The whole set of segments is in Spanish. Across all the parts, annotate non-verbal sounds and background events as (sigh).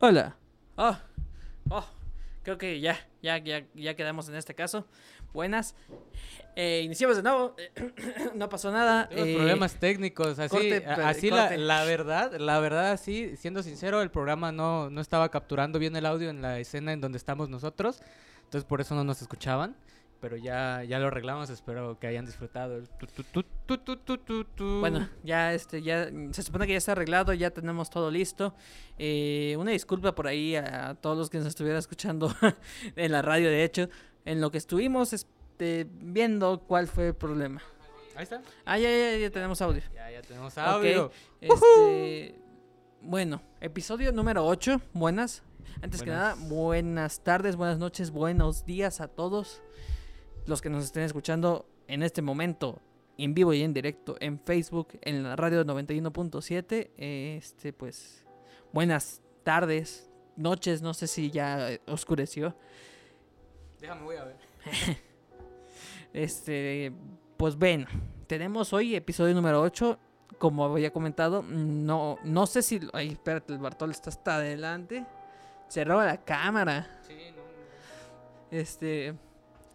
Hola. Oh, oh, creo que ya, ya, ya, ya quedamos en este caso. Buenas. Eh, iniciamos de nuevo. (clears throat) no pasó nada. Los Eh, problemas técnicos, así, corte, así la, la verdad, la verdad, así, siendo sincero, el programa no, no estaba capturando bien el audio en la escena en donde estamos nosotros, entonces por eso no nos escuchaban, pero ya, ya lo arreglamos, espero que hayan disfrutado. el tu, tu, tu, tu, tu, tu, tu, tu. Bueno, ya este, ya se supone que ya está arreglado, ya tenemos todo listo. Eh, una disculpa por ahí a, todos los que nos estuvieran escuchando (laughs) en la radio, de hecho, en lo que estuvimos este, viendo cuál fue el problema. Ahí está. Ah, ya, ya, ya tenemos audio. Ya, ya tenemos audio. Este, bueno, episodio número 8. Buenas. Antes que nada, buenas tardes, buenas noches, buenos días a todos los que nos estén escuchando en este momento en vivo y en directo en Facebook, en la radio 91.7. Este, pues, buenas tardes, noches, no sé si ya eh, oscureció. Déjame, voy a ver. (laughs) Este, pues ven, tenemos hoy episodio número 8. Como había comentado, no, no sé si. Ay, espérate, el Bartol está hasta adelante. Se roba la cámara. Este.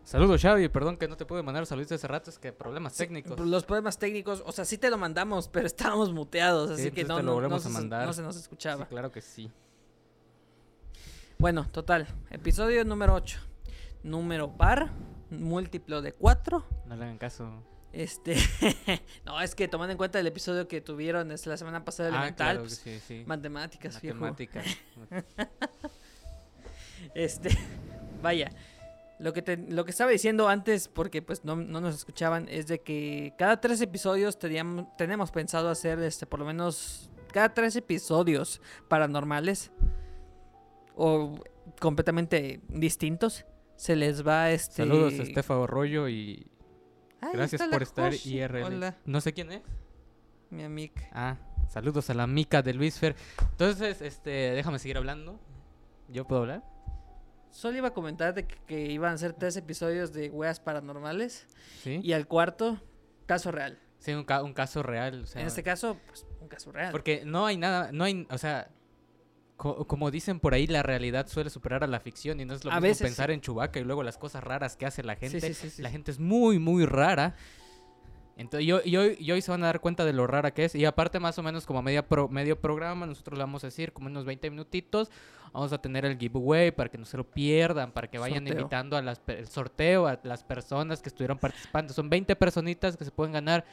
Saludos, Xavi, perdón que no te pude mandar saludos hace rato, es que problemas técnicos. Los problemas técnicos, o sea, sí te lo mandamos, pero (laughs) estábamos muteados, así Sí, que entonces no, no, no se, no se nos Sí, escuchaba. claro que sí. Bueno, total. Episodio número 8. Número par, múltiplo de 4. No le hagan caso. Este. (laughs) no, es que tomando en cuenta el episodio que tuvieron este, la semana pasada Ah, elemental, claro pues, sí, sí. matemáticas. Matemáticas. (laughs) Este, vaya. Lo que, te- lo que estaba diciendo antes, porque pues no, no nos escuchaban, es de que cada tres episodios teníamos, tenemos pensado hacer este, por lo menos cada tres episodios paranormales o completamente distintos. Se les va este. Saludos a Estefa Arroyo y gracias por estar Joshi. IRL. Hola, No sé quién es. mi amiga. Ah, saludos a la mica de Luis Fer. Entonces, este, déjame seguir hablando. ¿Yo puedo hablar? Solo iba a comentar de que, que iban a ser tres episodios de weas paranormales Sí. y al cuarto, caso real. Sí, un, ca- un caso real. o sea, en este caso, pues un caso real. Porque no hay nada, no hay, o sea, co- como dicen por ahí, la realidad suele superar a la ficción y no es lo A mismo veces pensar en Chubaca y luego las cosas raras que hace la gente. sí, sí, sí. La gente es muy, muy rara. Entonces, y hoy, y hoy- se van a dar cuenta de lo rara que es. Y aparte, más o menos como a media pro- medio programa, nosotros le vamos a decir como unos 20 minutitos. Vamos a tener el giveaway para que no se lo pierdan, para que vayan Sorteo. invitando a las, pe- el sorteo a las personas que estuvieron participando. Son 20 personitas que se pueden ganar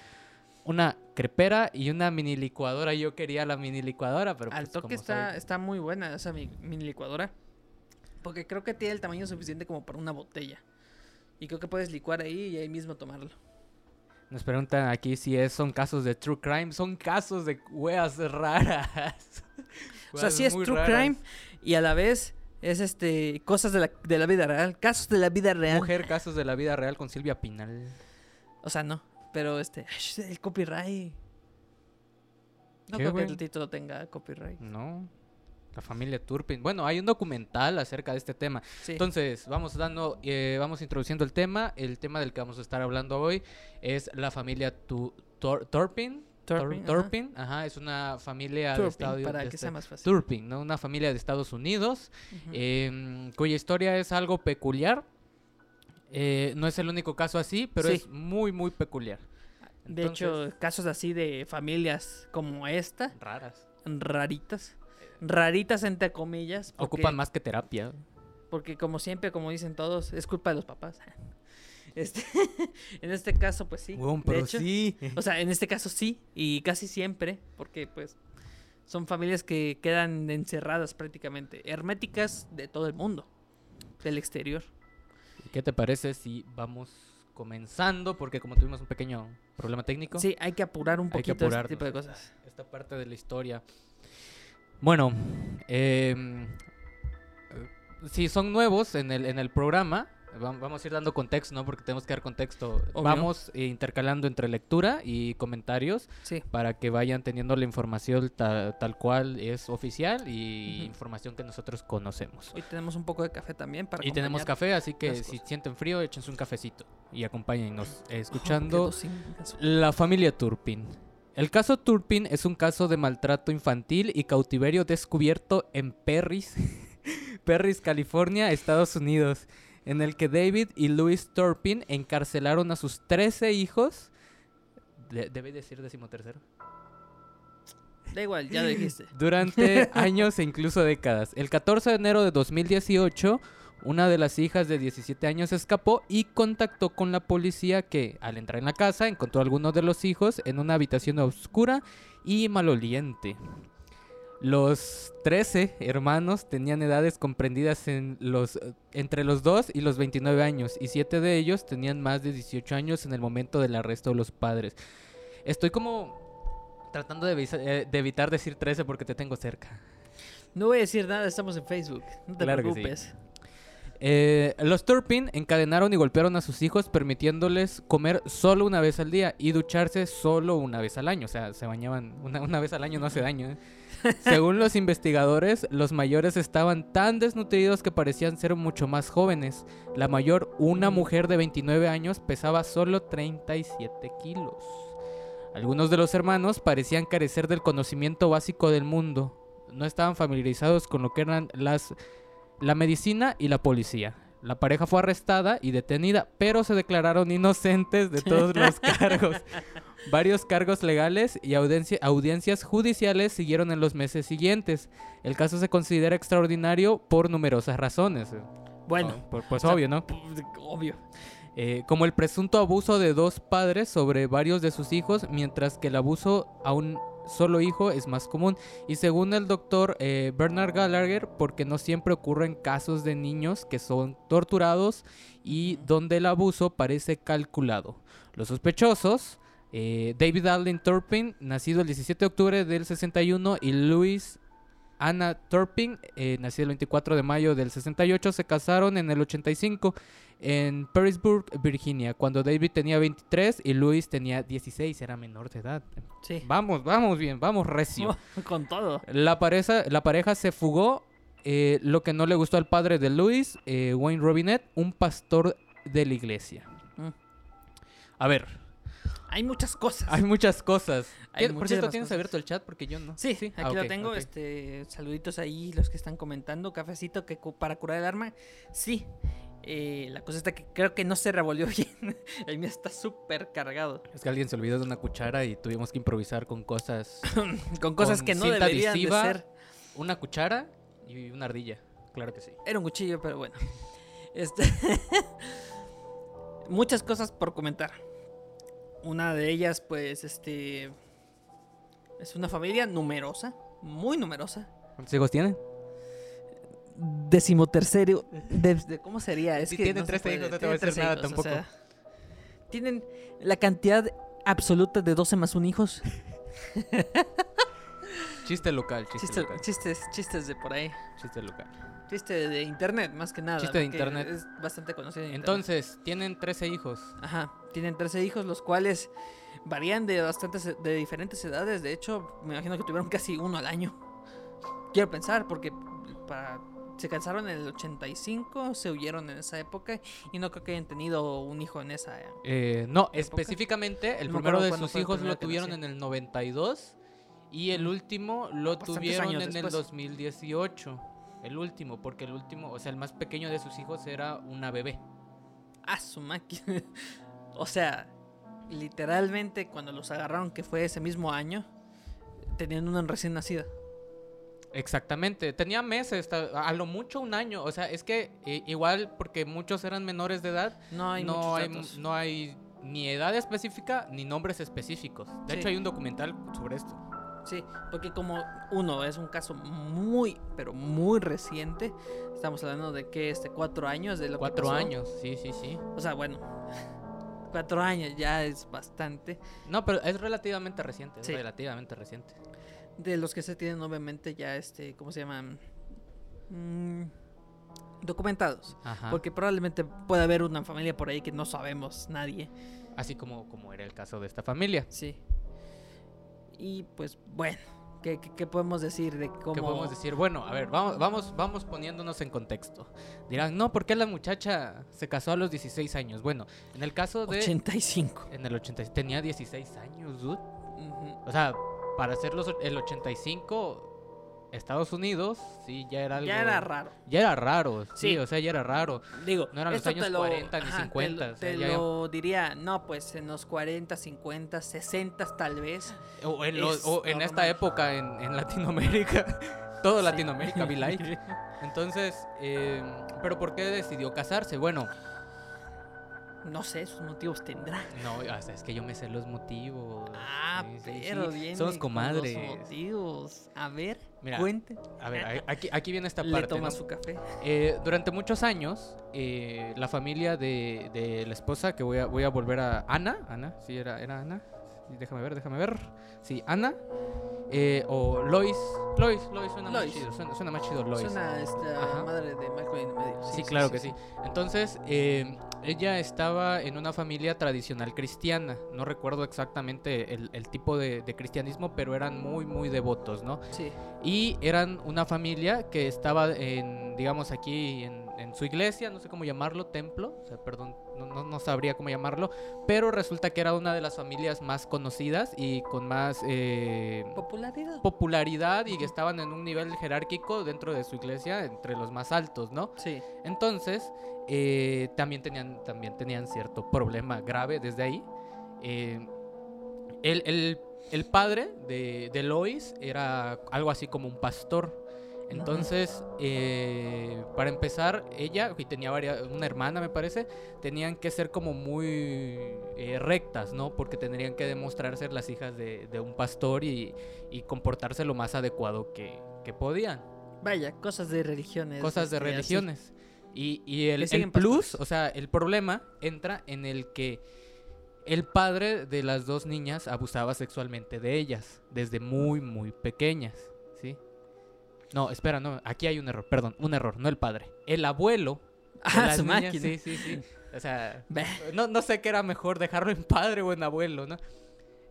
una crepera y una mini licuadora. Yo quería la mini licuadora, pero Al pues, toque está, soy- está muy buena esa mi- mini licuadora. Porque creo que tiene el tamaño suficiente como para una botella. Y creo que puedes licuar ahí y ahí mismo tomarlo. Nos preguntan aquí si es, son casos de true crime. Son casos de weas raras. O sea, sí es true raras. crime y a la vez es este cosas de la, de la vida real. Casos de la vida real. Mujer, casos de la vida real con Silvia Pinal. O sea, no. Pero este, el copyright. No ¿Qué, creo que el título tenga copyright. No. La familia Turpin. Bueno, hay un documental acerca de este tema. Sí. Entonces, vamos dando, eh, vamos introduciendo el tema. El tema del que vamos a estar hablando hoy es la familia Tu- Tor- Turpin. Turpin, ajá. Turpin, ajá, es una familia de Estados para de que este- sea más fácil. Turpin, ¿no? Una familia de Estados Unidos. Em, cuya historia es algo peculiar. Eh, no es el único caso así, pero Sí. es muy, muy peculiar. de hecho, casos así de familias como esta, raras. raritas, raritas entre comillas, porque, Ocupan más que terapia. porque como siempre, como dicen todos, es culpa de los papás. (laughs) Este, (laughs) en este caso, pues sí. De pero hecho. sí. O sea, en este caso sí, y casi siempre, porque pues son familias que quedan encerradas prácticamente, herméticas de todo el mundo, del exterior. ¿Qué te parece si vamos comenzando? Porque como tuvimos un pequeño problema técnico, Sí, hay que apurar un poquito este tipo de esta- cosas. Esta parte de la historia. Bueno, eh, si son nuevos en el, en el programa, va- vamos a ir dando contexto, ¿no? Porque tenemos que dar contexto. Obvio. Vamos eh, intercalando entre lectura y comentarios Sí, para que vayan teniendo la información ta- tal cual es oficial y información que nosotros conocemos. hoy tenemos un poco de café también para Y tenemos café, así que si cosas. sienten frío, échense un cafecito y acompáñennos Oh, escuchando. La familia Turpin. El caso Turpin es un caso de maltrato infantil y cautiverio descubierto en Perris, (laughs) Perris, California, Estados Unidos, en el que David y Louis Turpin encarcelaron a sus 13 hijos. De- ¿Debe decir decimotercero? Da igual, ya lo dijiste. (laughs) Durante (laughs) años e incluso décadas. El 14 de enero de 2018, una de las hijas de 17 años escapó y contactó con la policía que, al entrar en la casa, encontró a algunos de los hijos en una habitación oscura y maloliente. Los 13 hermanos tenían edades comprendidas en los, entre los 2 y los 29 años, y 7 de ellos tenían más de 18 años en el momento del arresto de los padres. Estoy como tratando de, eh, de evitar decir 13 porque te tengo cerca. No voy a decir nada, estamos en Facebook. No te Claro que sí. Eh, los Turpin encadenaron y golpearon a sus hijos permitiéndoles comer solo una vez al día y ducharse solo una vez al año. O sea, se bañaban una, una vez al año, no hace daño. ¿eh? (laughs) Según los investigadores, los mayores estaban tan desnutridos que parecían ser mucho más jóvenes. La mayor, una mujer de 29 años, pesaba solo 37 kilos. Algunos de los hermanos parecían carecer del conocimiento básico del mundo. No estaban familiarizados con lo que eran las la medicina y la policía. La pareja fue arrestada y detenida, pero se declararon inocentes de todos los (laughs) cargos. Varios cargos legales y audiencia- audiencias judiciales siguieron en los meses siguientes. El caso se considera extraordinario por numerosas razones. Bueno, Oh, por- pues o sea, obvio, ¿no? obvio. Eh, como el presunto abuso de dos padres sobre varios de sus hijos, mientras que el abuso a un solo hijo es más común. Y según el doctor eh, Bernard Gallagher, porque no siempre ocurren casos de niños que son torturados y donde el abuso parece calculado. Los sospechosos, eh, David Allen Turpin, nacido el 17 de octubre del 61, y Louis Anna Turpin, eh, nacida el 24 de mayo del 68, se casaron en el 85 en Perrysburg, Virginia, cuando David tenía 23 y Louis tenía 16, era menor de edad. Sí. Vamos, vamos bien, vamos recio. (laughs) Con todo. La pareja, la pareja se fugó, eh, lo que no le gustó al padre de Louis, eh, Wayne Robinet, un pastor de la iglesia. Mm. A ver, Hay muchas cosas. hay muchas cosas. Hay ¿Qué- Por cierto, ¿tienes cosas. abierto el chat? Porque yo no. Sí, aquí Ah, lo tengo. Este, saluditos ahí, los que están comentando. Cafecito que para curar el arma. Sí. Eh, la cosa está que creo que no se revolvió (laughs) bien. el mío está súper cargado. Es que alguien se olvidó de una cuchara y tuvimos que improvisar con cosas. (clears throat) Con cosas Con que no deberían adhesiva. de ser. Una cuchara y una ardilla. Claro que sí. Era un cuchillo, pero bueno. (laughs) Este. (laughs) Muchas cosas por comentar. Una de ellas, pues, este. Es una familia numerosa. Muy numerosa. ¿Cuántos hijos tienen? Decimotercero. De, de- ¿Cómo sería? Es Si que tienen no se 13 hijos, no te voy a decir nada 13 tampoco. tienen la cantidad absoluta de 12 más un hijos. (laughs) Chiste local, chiste Chiste- local. chistes, chistes de por ahí. Chiste local. Chiste de internet, más que nada. Chiste de internet. Es bastante conocido. en internet. Entonces, tienen 13 hijos. Ajá, tienen 13 hijos, los cuales varían de bastantes, de diferentes edades. De hecho, me imagino que tuvieron casi uno al año. Quiero pensar, porque para, se casaron en el 85, se huyeron en esa época y no creo que hayan tenido un hijo en esa. Eh, no, específicamente, el No primero de sus hijos lo tuvieron en el 92 y el último lo Bastantes tuvieron en el después. 2018. El último, porque el último, o sea, el más pequeño de sus hijos era una bebé. Ah, su máquina. o sea, literalmente cuando los agarraron, que fue ese mismo año, tenían una recién nacida. Exactamente, tenía meses, a lo mucho un año, o sea, es que eh, igual porque muchos eran menores de edad, No hay no hay, datos. no hay ni edad específica ni nombres específicos. De Sí. hecho, hay un documental sobre esto. Sí, porque como uno es un caso muy, pero muy reciente, estamos hablando de que este cuatro años de lo que Cuatro pasó. años, sí, sí, sí. O sea, bueno, (laughs) cuatro años ya es bastante. No, pero es relativamente reciente, es Sí. relativamente reciente. De los que se tienen obviamente ya este, ¿cómo se llaman? Mm, documentados. Ajá. Porque probablemente puede haber una familia por ahí que no sabemos nadie. Así como, como era el caso de esta familia. Sí. Y pues bueno, ¿qué, qué- qué podemos decir de cómo... ¿Qué podemos decir? Bueno, a ver, vamos, vamos, vamos poniéndonos en contexto. Dirán, no, ¿por qué la muchacha se casó a los 16 años? Bueno, en el caso de... 85. En el 86 tenía 16 años, dude. O sea, para hacer los, el 85, Estados Unidos, sí, ya era algo... Ya era raro. Ya era raro, sí, Sí. o sea, ya era raro. Digo, No eran los años te lo- 40 ni ajá, te 50, lo- o sea, Te, ya- lo diría, no, pues en los 40, 50, 60 tal vez. O en, los- Es o en esta época en, en Latinoamérica. (laughs) Todo Sí. Latinoamérica, be like. (laughs) Entonces, eh, ¿pero por qué decidió casarse? Bueno, No sé, sus motivos tendrá. (laughs) no, es que yo me sé los motivos. Ah, Sí, sí, pero sí. bien. Somos comadres. motivos. A ver, Mira, cuente. A ver, aquí, aquí viene esta Le parte. toma ¿no? su café. Eh, durante muchos años, eh, la familia de, de la esposa, que voy a, voy a volver a Ana, Ana, sí, era, era Ana, Sí, déjame ver, déjame ver, sí, Ana, eh, o Lois, Lois, Lois suena Lois. más chido, suena, suena más chido Lois. Suena esta Ajá. madre de Malcolm en medio. Sí, claro que sí. Entonces, eh, ella estaba en una familia tradicional cristiana. No recuerdo exactamente el, el tipo de, de cristianismo, pero eran muy, muy devotos, ¿no? Sí. Y eran una familia que estaba en, digamos, aquí en, en su iglesia, no sé cómo llamarlo, templo, o sea, perdón, no, no, no sabría cómo llamarlo, pero resulta que era una de las familias más conocidas y con más eh, Popularidad. popularidad y que estaban en un nivel jerárquico dentro de su iglesia, entre los más altos, ¿no? Sí. Entonces, eh, también, tenían, también tenían cierto problema grave desde ahí. Eh, el, el- el padre de, de Lois era algo así como un pastor. Entonces, eh, para empezar, ella, y tenía varias, una hermana me parece, tenían que ser como muy eh, rectas, ¿no? Porque tendrían que demostrar ser las hijas de, de un pastor y, y comportarse lo más adecuado que, que podían Vaya, cosas de religiones. cosas de este, religiones. Y, y el, plus, o sea, el problema entra en el que el padre de las dos niñas abusaba sexualmente de ellas desde muy, muy pequeñas. No, espera, no, aquí hay un error, perdón, un error, no el padre. El abuelo. (laughs) Ah, su niñas, máquina. Sí, sí, sí. O sea, no, no sé qué era mejor, dejarlo en padre o en abuelo, ¿no?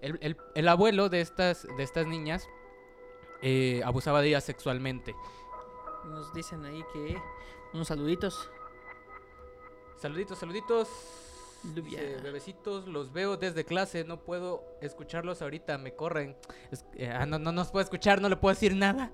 El, el- el abuelo de estas, de estas niñas eh, abusaba de ellas sexualmente. Nos dicen ahí que unos saluditos. Saluditos, saluditos. Dice, bebecitos, los veo desde clase, no puedo escucharlos ahorita, me corren. Es- eh, ah, no, no nos puedo escuchar, no le puedo decir nada.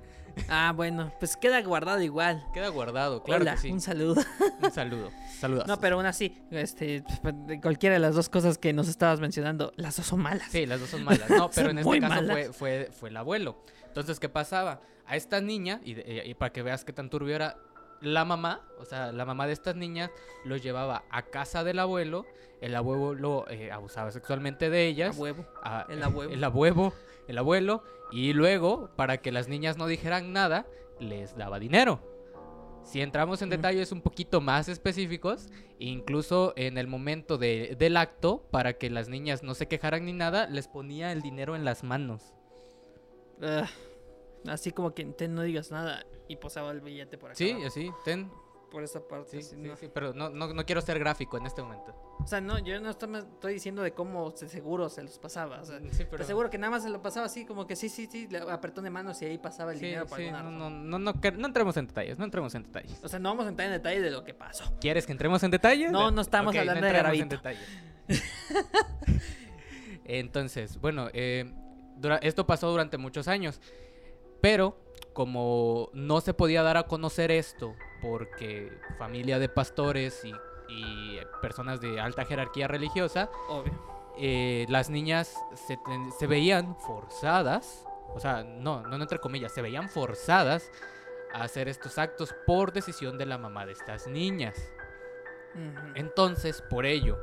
Ah, bueno, pues queda guardado igual. Queda guardado, claro Hola, que sí. un saludo. (laughs) Un saludo, saludos. No, pero aún así, este, de cualquiera de las dos cosas que nos estabas mencionando, las dos son malas. Sí, las dos son malas. No, (laughs) pero en este caso fue, fue, fue el abuelo. Entonces, ¿qué pasaba? A esta niña, y, eh, y para que veas qué tan turbio era, la mamá, o sea, la mamá de estas niñas, los llevaba a casa del abuelo. El abuelo eh, abusaba sexualmente de ellas. a- El abuelo. El abuelo, el abuelo. Y luego, para que las niñas no dijeran nada, les daba dinero. Si entramos en Mm. detalles un poquito más específicos, incluso en el momento de- del acto, para que las niñas no se quejaran ni nada, les ponía el dinero en las manos. Ah, así como que te no digas nada y posaba el billete por acá. Sí, abajo, así, ten. Por esa parte. Sí, sí, no. sí, pero no, no, no quiero ser gráfico en este momento. O sea, no, yo no estoy, diciendo de cómo se seguro se los pasaba. O sea, Sí, pero... te aseguro que nada más se lo pasaba así, como que sí, sí, sí, apretón de manos y ahí pasaba el dinero alguna no, no, no, no, no entremos en detalles, no entremos en detalles. O sea, no vamos a entrar en detalle de lo que pasó. ¿Quieres que entremos en detalles? No, no estamos hablando de entremos en Gravito. detalles. (laughs) Entonces, bueno, eh, esto pasó durante muchos años, pero como no se podía dar a conocer esto porque familia de pastores y, y personas de alta jerarquía religiosa, Obvio. eh, las niñas se, veían forzadas, o sea, no, no entre comillas, se veían forzadas a hacer estos actos por decisión de la mamá de estas niñas. Entonces, por ello,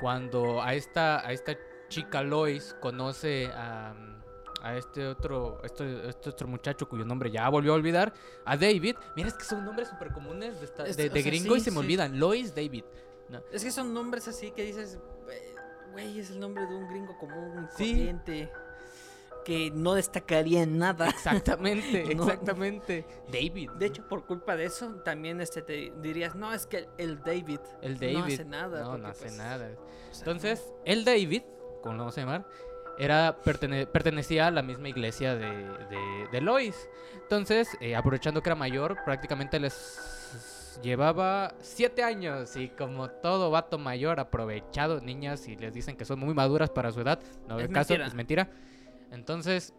cuando a esta, a esta chica Lois conoce a, a este otro este, este otro muchacho cuyo nombre ya volvió a olvidar, a David, mira, es que son nombres súper comunes de, esta- Es- de- de sea, gringo y se me sí. olvidan. Lois, David. No. Es que son nombres así que dices, "Eh, güey, es el nombre de un gringo común, Sí. corriente, que no destacaría en nada. (laughs) Exactamente, No. exactamente. David. De hecho, por culpa de eso, también este te dirías, no, es que el David, el David. no hace nada. No, no hace pues, nada. Entonces, el David, como lo vamos a llamar, era, pertene- pertenecía a la misma iglesia de, de- de Lois. Entonces, eh, aprovechando que era mayor, prácticamente les llevaba siete años y como todo vato mayor aprovechado, niñas, y les dicen que son muy maduras para su edad, no Es caso, mentira. es mentira. Entonces,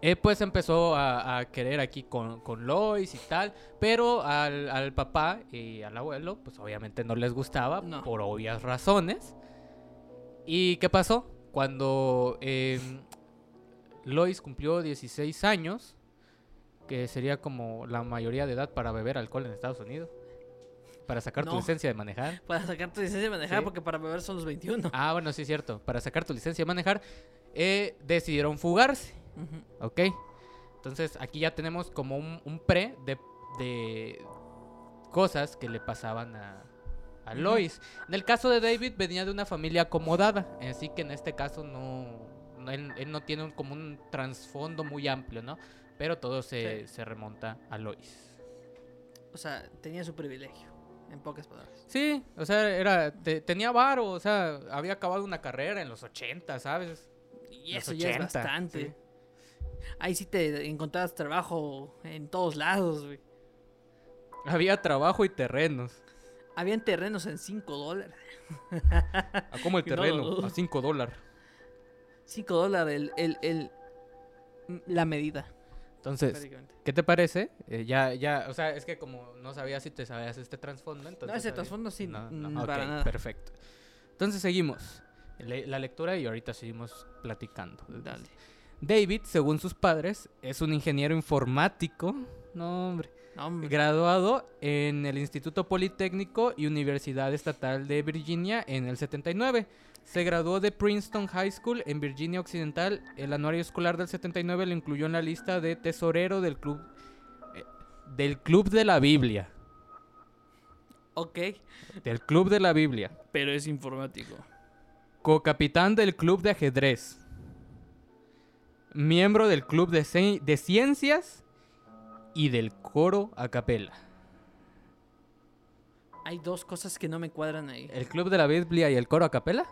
eh, pues empezó a, a querer aquí con, con Lois y tal, pero al, al papá y al abuelo, pues obviamente no les gustaba, No. por obvias razones. ¿Y qué pasó? Cuando em, Lois cumplió 16 años, que sería como la mayoría de edad para beber alcohol en Estados Unidos, para sacar tu licencia de manejar. Para sacar tu licencia de manejar, Sí. porque para beber son los 21. Ah, bueno, sí es cierto, para sacar tu licencia de manejar, eh, decidieron fugarse. Ujú. ¿Ok? Entonces aquí ya tenemos como un, un pre de, de cosas que le pasaban a, a. Lois. En el caso de David venía de una familia acomodada, así que en este caso no, no- él, él no tiene un- como un trasfondo muy amplio, ¿no? Pero todo se, Sí. se remonta a Lois. O sea, tenía su privilegio, en pocas palabras. Sí, o sea, era, te- tenía varo, o sea, había acabado una carrera en los 80, ¿sabes? Y Los eso ya es 80, bastante. sí. Ahí sí te encontrabas trabajo en todos lados, güey. Había trabajo y terrenos. Habían terrenos en 5 dólares. ¿A cómo el (laughs) no terreno? A 5 dólares. 5 dólares el, el, el- la medida. Entonces. ¿qué te parece? Eh, ya, ya, o sea, es que como no sabía si te sabías este trasfondo, entonces... No, ese trasfondo sí, No, no, para nada. perfecto. Entonces seguimos Le- la lectura y ahorita seguimos platicando. Dale. David, según sus padres, es un ingeniero informático, no hombre, hombre. graduado en el Instituto Politécnico y Universidad Estatal de Virginia en el 79. Se graduó de Princeton High School en Virginia Occidental. El anuario escolar del 79 lo incluyó en la lista de tesorero del club eh, del Club de la Biblia. Ok, Del Club de la Biblia. pero es informático. Co-capitán del Club de Ajedrez. Miembro del Club de Ciencias y del Coro a Capela. Hay dos cosas que no me cuadran ahí. ¿El Club de la Biblia y el Coro a Capela?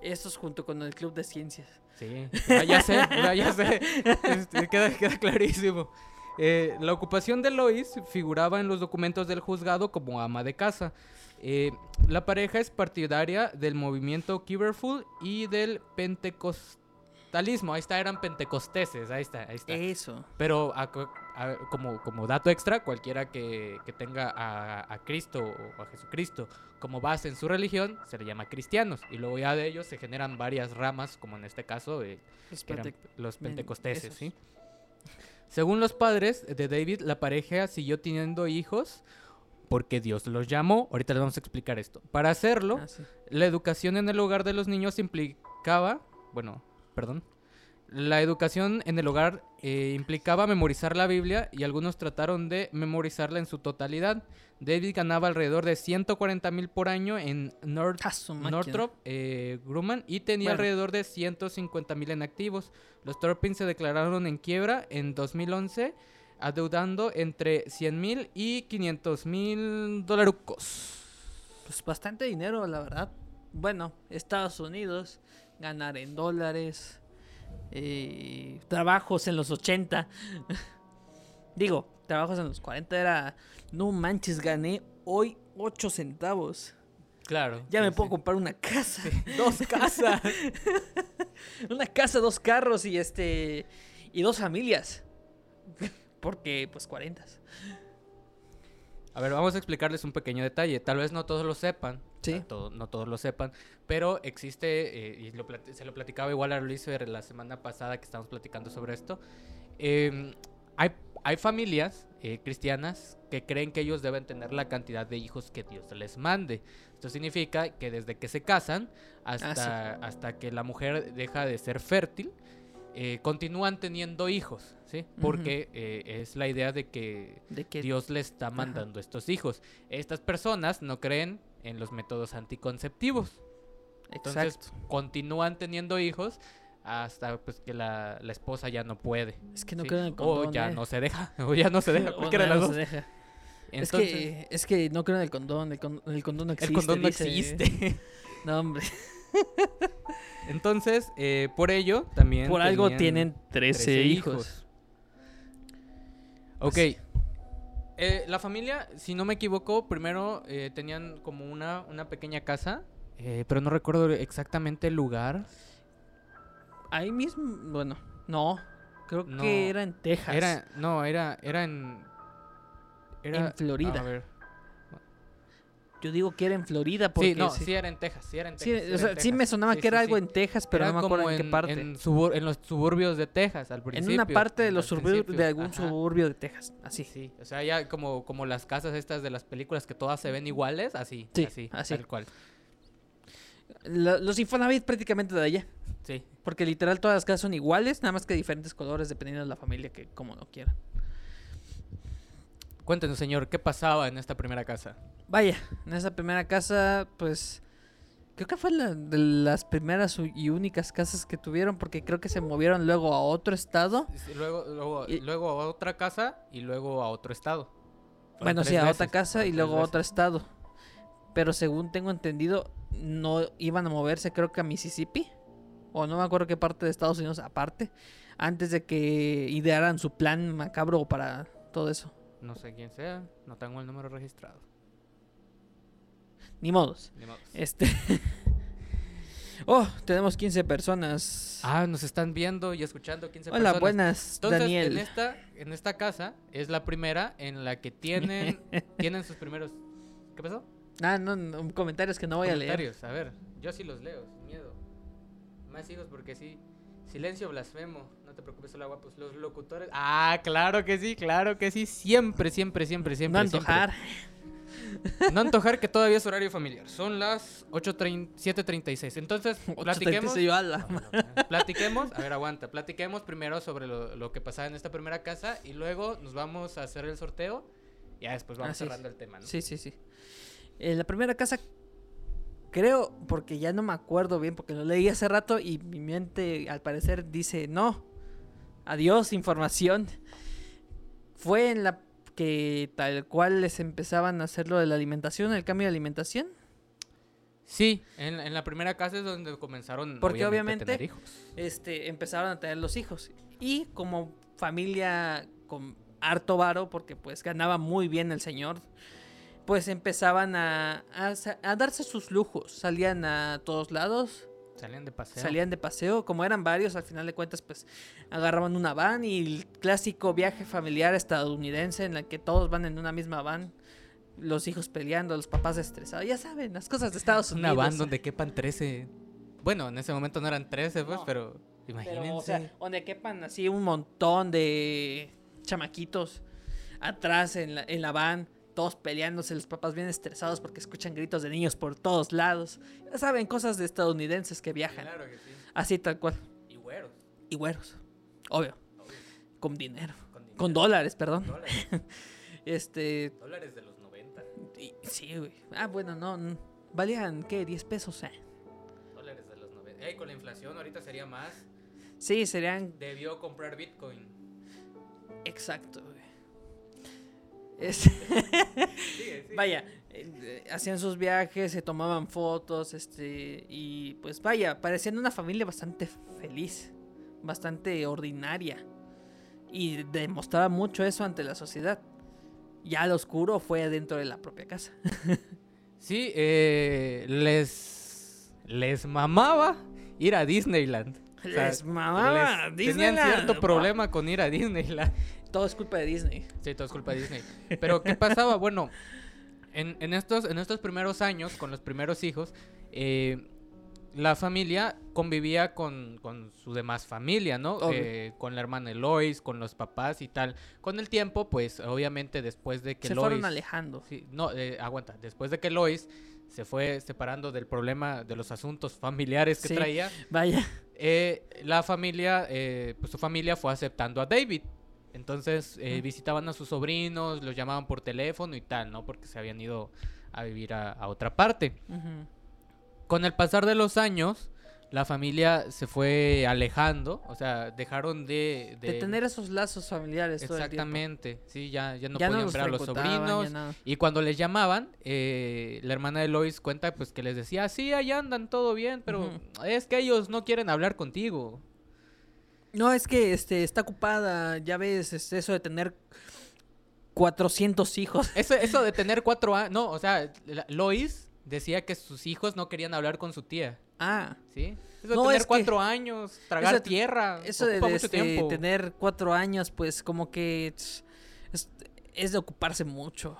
Estos junto con el Club de Ciencias. Sí, ah, ya sé, ya sé. (laughs) Este, queda, queda clarísimo. Eh, la ocupación de Lois figuraba en los documentos del juzgado como ama de casa. Eh, la pareja es partidaria del movimiento Kiberful y del pentecostalismo. Ahí está, eran pentecosteses. Ahí está, ahí está. Eso. Pero a- a- como, como dato extra, cualquiera que, que tenga a, a Cristo o a Jesucristo como base en su religión se le llama cristianos. Y luego ya de ellos se generan varias ramas, como en este caso eh, Los pente- los pentecosteses. esos. ¿sí? Según los padres de David, la pareja siguió teniendo hijos porque Dios los llamó. Ahorita les vamos a explicar esto. Para hacerlo, Ah, sí. la educación en el hogar de los niños implicaba, bueno, perdón, la educación en el hogar eh, implicaba memorizar la Biblia y algunos trataron de memorizarla en su totalidad. David ganaba alrededor de 140 mil por año en North. Northrop eh, Grumman y tenía Bueno. alrededor de 150 mil en activos. Los Torpins se declararon en quiebra en 2011, adeudando entre 100 mil y 500 mil dolarucos. Pues bastante dinero, la verdad. Bueno, Estados Unidos, ganar en dólares, eh, trabajos en los 80. (laughs) Digo, trabajos en los 40 era, no manches, gané hoy 8 centavos. Claro. Ya me sí. puedo comprar una casa. (laughs) Dos casas. (laughs) una casa, dos carros y este y dos familias. Porque pues 40. A ver, vamos a explicarles un pequeño detalle. Tal vez no todos lo sepan. Sí. todo- no todos lo sepan. Pero existe, eh, y lo se lo platicaba igual a Lucifer la semana pasada que estábamos platicando sobre esto. eh, hay, hay familias eh, cristianas que creen que ellos deben tener la cantidad de hijos que Dios les mande. Esto significa que desde que se casan hasta, hasta que la mujer deja de ser fértil, eh, continúan teniendo hijos, ¿sí? Porque eh, es la idea de que De que Dios le está mandando estos hijos. Estas personas no creen en los métodos anticonceptivos. Entonces Exacto. continúan teniendo hijos hasta pues que la, la esposa ya no puede. Es que no ¿sí? creo en el O condón. ya eh. no se deja. (laughs) O ya no se deja. (laughs) O Cualquiera de no, las no dos. se deja. Entonces, es que es que no creo en el condón, el, con- el condón no el existe. condón no existe. (laughs) No, hombre. Entonces, eh, por ello, también. Por algo tienen 13, 13 hijos. Ok. Eh, la familia, si no me equivoco, primero eh, tenían como una, una pequeña casa, eh, pero no recuerdo exactamente el lugar. Ahí mismo, bueno, no. Creo No, que era en Texas. Era, no, era, era en... Era, En Florida. a ver. Yo digo que era en Florida porque Sí, no, sí, sí era en Texas, sí era en sí, Texas. o sea, en sí me sonaba que era algo en Texas, pero Era no me acuerdo en qué parte. En, subur- en los suburbios de Texas, al En principio. una parte de los suburbios, de algún ajá. suburbio de Texas, así. Sí, o sea, ya como, como las casas estas de las películas que todas se ven iguales, así, Sí, así, así. tal cual. La- los Infonavit prácticamente de allá, Sí. porque literal todas las casas son iguales, nada más que diferentes colores dependiendo de la familia que como no quiera. Cuéntenos, señor, ¿qué pasaba en esta primera casa? Vaya, en esa primera casa, pues creo que fue la de las primeras y únicas casas que tuvieron, porque creo que se movieron luego a otro estado. Luego, luego, Y- luego a otra casa y luego a otro estado. Fueron Bueno, sí, a otra casa y luego a otro estado. Pero según tengo entendido, no iban a moverse, creo que a Mississippi. O no me acuerdo qué parte de Estados Unidos aparte. Antes de que idearan su plan macabro para todo eso. No sé quién sea, no tengo el número registrado. Ni modos. Ni modo. Este. (laughs) oh, tenemos 15 personas. Ah, nos están viendo y escuchando 15 Hola, personas. buenas, Entonces, Daniel. En esta, en esta casa es la primera en la que tienen, (laughs) tienen sus primeros... ¿Qué pasó? Ah, no, no, comentarios que no voy a leer. Comentarios, a ver, yo sí los leo, sin miedo. Más hijos porque sí. Silencio blasfemo, no te preocupes, hola guapos. Los locutores. Ah, claro que sí, claro que sí. Siempre, siempre, siempre, siempre. No antojar. siempre. No antojar que todavía es horario familiar. Son las 8:30 7.36. Entonces, (laughs) platiquemos. 8:36 yo, ala. No. Platiquemos, a ver, aguanta. Platiquemos primero sobre lo, lo que pasaba en esta primera casa y luego nos vamos a hacer el sorteo. Ya después vamos Ah, sí, cerrando el tema, ¿no? Sí, sí, sí. La primera casa, creo, porque ya no me acuerdo bien, porque lo leí hace rato y mi mente al parecer dice no. Adiós, información. Fue en la que tal cual les empezaban a hacer lo de la alimentación, el cambio de alimentación. Sí, en, en la primera casa es donde comenzaron Porque obviamente, a tener hijos. Este, empezaron a tener los hijos. Y como familia con harto varo, porque pues ganaba muy bien el señor, pues empezaban a, a darse sus lujos. Salían a todos lados, Salían de paseo. salían de paseo. Como eran varios, al final de cuentas, pues agarraban una van y el clásico viaje familiar estadounidense en el que todos van en una misma van. Los hijos peleando, los papás estresados. Ya saben, las cosas de Estados Unidos. Una van donde quepan 13. Bueno, en ese momento no eran 13, pues, No. pero imagínense. Pero, o sea, donde quepan así un montón de chamaquitos atrás en la, en la van, todos peleándose, los papás bien estresados porque escuchan gritos de niños por todos lados. Ya saben, cosas de estadounidenses que viajan. claro que sí. Así tal cual. Y güeros. Y güeros. Obvio. Con dinero. Con, dinero, Con dólares, perdón. dólares. (laughs) Este. dólares de los 90. y- sí, güey. Ah, bueno, no. Valían, ¿qué? 10 pesos. eh. Dólares de los 90. Ey, con la inflación ahorita sería más. Sí, serían Debió comprar Bitcoin. Exacto, güey. Es- (laughs) vaya, eh, hacían sus viajes, se tomaban fotos, este, y pues vaya, parecían una familia bastante feliz, bastante ordinaria, y demostraba mucho eso ante la sociedad. Ya lo oscuro fue dentro de la propia casa. (laughs) Sí, eh, les. Les mamaba ir a Disneyland. O sea, Les mamaba les- Tenían Disneyland. cierto problema con ir a Disneyland. Todo es culpa de Disney. Sí, todo es culpa de Disney. Pero, ¿qué pasaba? Bueno, en, en estos, en estos primeros años, con los primeros hijos, eh, la familia convivía con, con su demás familia, ¿no? Eh, con la hermana Elois, con los papás y tal. Con el tiempo, pues, obviamente, después de que Se Lois... fueron alejando. Sí, no, eh, aguanta. Después de que Lois se fue separando del problema de los asuntos familiares que Sí. traía, Vaya. eh, la familia, eh, pues su familia fue aceptando a David. Entonces eh, visitaban a sus sobrinos, los llamaban por teléfono y tal, ¿no? Porque se habían ido a vivir a, a otra parte. Con el pasar de los años, la familia se fue alejando, o sea, dejaron de... De tener esos lazos familiares todo el tiempo. Exactamente, sí, ya, ya no Ya podían los ver a los sobrinos. Y cuando les llamaban, eh, la hermana de Lois cuenta pues que les decía, sí, ahí andan, todo bien, pero es que ellos no quieren hablar contigo. No, es que este está ocupada, ya ves, es eso de tener 400 hijos. Eso, eso de tener cuatro años, no, o sea, la- Lois decía que sus hijos no querían hablar con su tía, Ah, ¿sí? Eso de No, tener es que- cuatro años, tragar eso de- tierra, Eso de, este, tiempo. tener cuatro años, pues como que es, es de ocuparse mucho.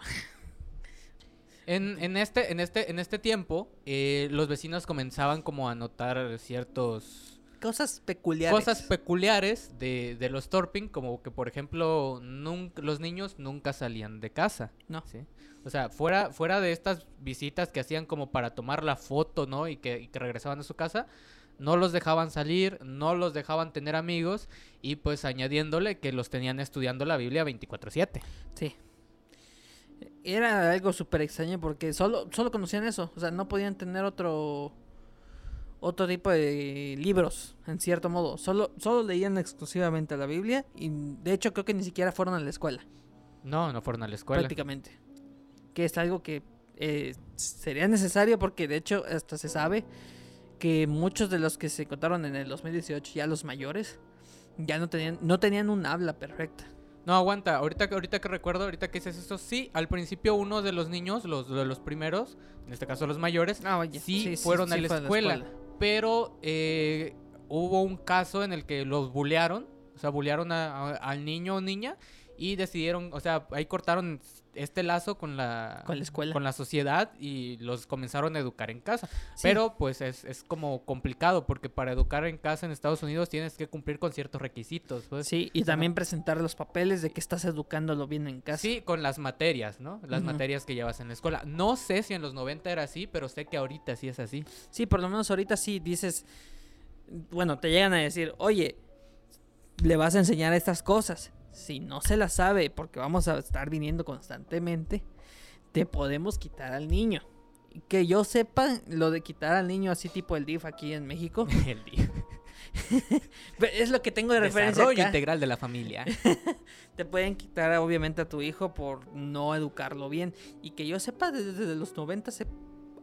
En, en este, en este, en este tiempo, eh, los vecinos comenzaban como a notar ciertos Cosas peculiares. cosas peculiares de, de los Torping, como que por ejemplo, nunca, los niños nunca salían de casa. No. ¿sí? O sea, fuera, fuera de estas visitas que hacían como para tomar la foto, ¿no? Y que, y que regresaban a su casa, no los dejaban salir, no los dejaban tener amigos y pues añadiéndole que los tenían estudiando la Biblia 24/7. Sí. Era algo súper extraño porque solo, solo conocían eso. O sea, no podían tener otro otro tipo de libros, en cierto modo. Solo, solo leían exclusivamente la Biblia y de hecho creo que ni siquiera fueron a la escuela, No, no fueron a la escuela. prácticamente. Que es algo que eh, sería necesario porque de hecho hasta se sabe que muchos de los que se encontraron en el 2018, ya los mayores, ya no tenían, no tenían un habla perfecta. No, aguanta. Ahorita, que- ahorita que recuerdo, ahorita que dices eso, sí, al principio uno de los niños, los los primeros, en este caso los mayores, Ah, vaya, sí, fueron a la fue escuela. Pero eh, hubo un caso en el que los bullearon, o sea, bullearon a- a- al niño o niña y decidieron, o sea, ahí cortaron este lazo con la, Con la escuela. con la sociedad y los comenzaron a educar en casa. Sí. Pero pues es, es como complicado porque para educar en casa en Estados Unidos tienes que cumplir con ciertos requisitos. Pues. Sí, y también presentar los papeles de que estás educándolo bien en casa. Sí, con las materias, ¿no? Las materias que llevas en la escuela. No sé si en los 90 era así, pero sé que ahorita sí es así. Sí, por lo menos ahorita sí dices, bueno, te llegan a decir, oye, le vas a enseñar estas cosas. Si no se las sabe, porque vamos a estar viniendo constantemente, te podemos quitar al niño. Que yo sepa, lo de quitar al niño así tipo el DIF aquí en México, (laughs) El día. (laughs) es lo que tengo de referencia Desarrollo integral de la familia. (laughs) Te pueden quitar obviamente a tu hijo por no educarlo bien. Y que yo sepa, desde, desde los 90 se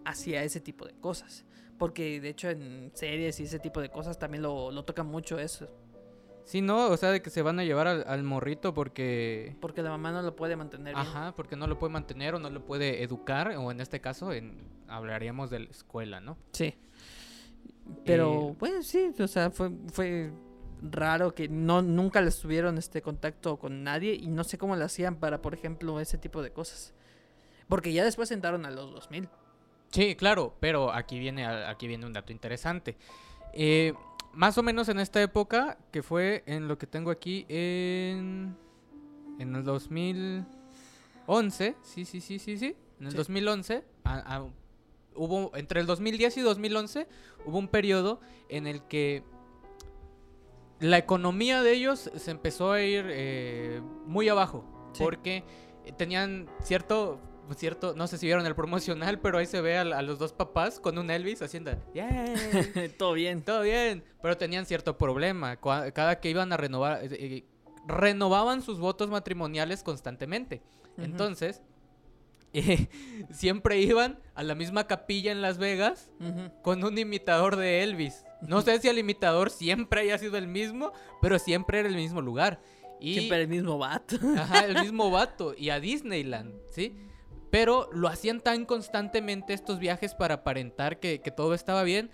hacía ese tipo de cosas. Porque de hecho en series y ese tipo de cosas también lo, lo tocan mucho eso. Sí, no, o sea, de que se van a llevar al, al morrito porque... Porque la mamá no lo puede mantener bien. Ajá, porque no lo puede mantener o no lo puede educar, o en este caso en, hablaríamos de la escuela, ¿no? Sí. Pero, Eh, pues sí, o sea, fue, fue raro que no nunca les tuvieron este contacto con nadie y no sé cómo lo hacían para, por ejemplo, ese tipo de cosas. Porque ya después entraron a los 2000. Sí, claro, pero aquí viene, aquí viene un dato interesante. Eh, más o menos en esta época, que fue en lo que tengo aquí, en, en el 2011, sí, sí, sí, sí, sí, en el Sí. 2011, a- a- hubo, entre el 2010 y 2011, hubo un periodo en el que la economía de ellos se empezó a ir eh, muy abajo, Sí. porque tenían cierto cierto, no sé si vieron el promocional, pero ahí se ve a, a los dos papás con un Elvis haciendo, "Yeah, (laughs) Todo bien. todo bien, pero tenían cierto problema, cada que iban a renovar, eh, eh, renovaban sus votos matrimoniales constantemente, entonces, (laughs) eh, siempre iban a la misma capilla en Las Vegas con un imitador de Elvis. No sé si el imitador siempre haya sido el mismo, pero siempre era el mismo lugar. Y, Siempre el mismo vato. Ajá, el (laughs) mismo vato. Y a Disneyland, ¿sí? Pero lo hacían tan constantemente estos viajes para aparentar que, que todo estaba bien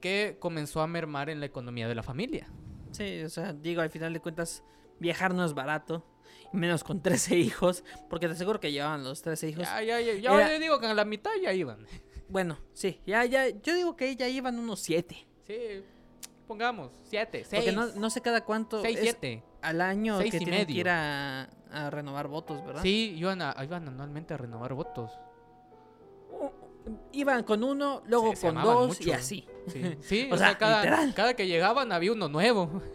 que comenzó a mermar en la economía de la familia. Sí, o sea, digo, al final de cuentas, viajar no es barato. Menos con (laughs) 13 hijos. Porque te aseguro que llevaban los 13 hijos. Ya, ya, ya, ya Era- yo digo que a la mitad ya iban. (laughs) Bueno, sí, ya, ya. Yo digo que ya iban unos 7. Sí, pongamos, siete, seis. Porque no, no sé cada cuánto. seis, es siete. Al año Seis que y tienen que medio. ir a, a renovar votos, ¿verdad? Sí, iban, a- iban anualmente a renovar votos. U- Iban con uno, luego Se- con dos y así. Sí, (laughs) sí, O o, sea, sea, cada, que llegaban había uno nuevo. (laughs)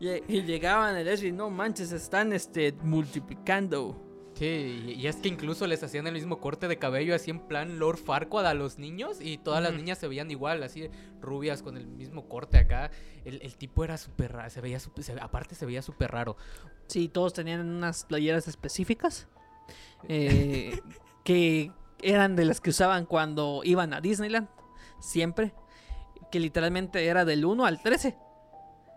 Y, y llegaban el y no manches, están este multiplicando. Sí, y, es que incluso les hacían el mismo corte de cabello así en plan Lord Farquaad a los niños y todas las niñas se veían igual, así rubias con el mismo corte acá. El, el tipo era súper raro, se veía se- aparte se veía súper raro. Sí, todos tenían unas playeras específicas. eh, (laughs) que eran de las que usaban cuando iban a Disneyland. Siempre. Que literalmente era del 1 al 13.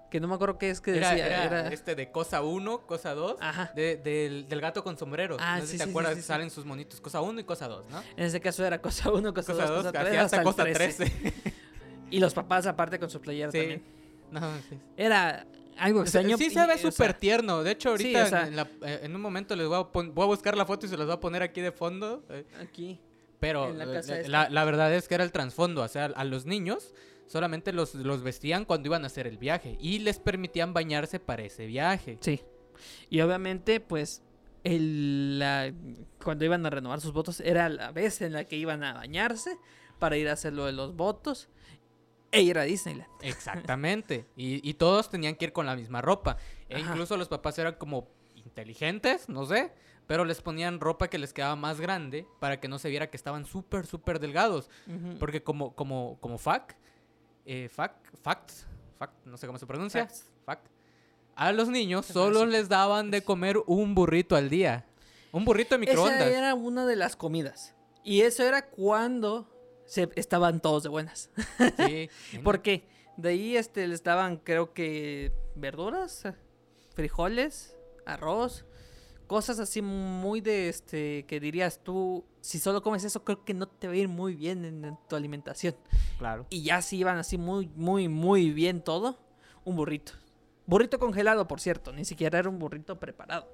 Que no me acuerdo qué es que Era, decía. era era- este de cosa 1, cosa 2, Ajá. del, del gato con sombrero. Ah, no sé sí, si te sí, acuerdas, sí, salen sus monitos, cosa 1 y cosa 2, ¿no? En ese caso era cosa 1, cosa 2, Cosa 2, cosa así 3, hasta hasta cosa el 13. 13. Y los papás aparte con su playera también. No, sí. Era algo extraño. sí se ve súper tierno. De hecho, ahorita o sea- en, la- eh, en un momento les voy a, pon- voy a buscar la foto y se las voy a poner aquí de fondo. eh, Aquí. Pero la la, la verdad es que era el trasfondo. O sea, a los niños solamente los, los vestían cuando iban a hacer el viaje y les permitían bañarse para ese viaje. Sí. Y obviamente, pues, el, la- cuando iban a renovar sus votos, era la vez en la que iban a bañarse para ir a hacer lo de los votos e ir a Disneyland. (laughs) Exactamente. y, y todos tenían que ir con la misma ropa. E Ajá. incluso los papás eran como inteligentes, no sé. Pero les ponían ropa que les quedaba más grande para que no se viera que estaban súper, súper delgados. Porque como, como, como fact, eh, fact, facts, fact, no sé cómo se pronuncia, Facts. fact, a los niños solo les daban de comer un burrito al día. Un burrito de microondas. Esa era una de las comidas. Y eso era cuando se estaban todos de buenas. (laughs) Sí, Porque de ahí este les daban creo que verduras, frijoles, arroz, cosas así muy de este que dirías tú, si solo comes eso creo que no te va a ir muy bien en, en tu alimentación. claro. Y ya si iban así muy muy muy bien todo, un burrito. Burrito congelado, por cierto, ni siquiera era un burrito preparado.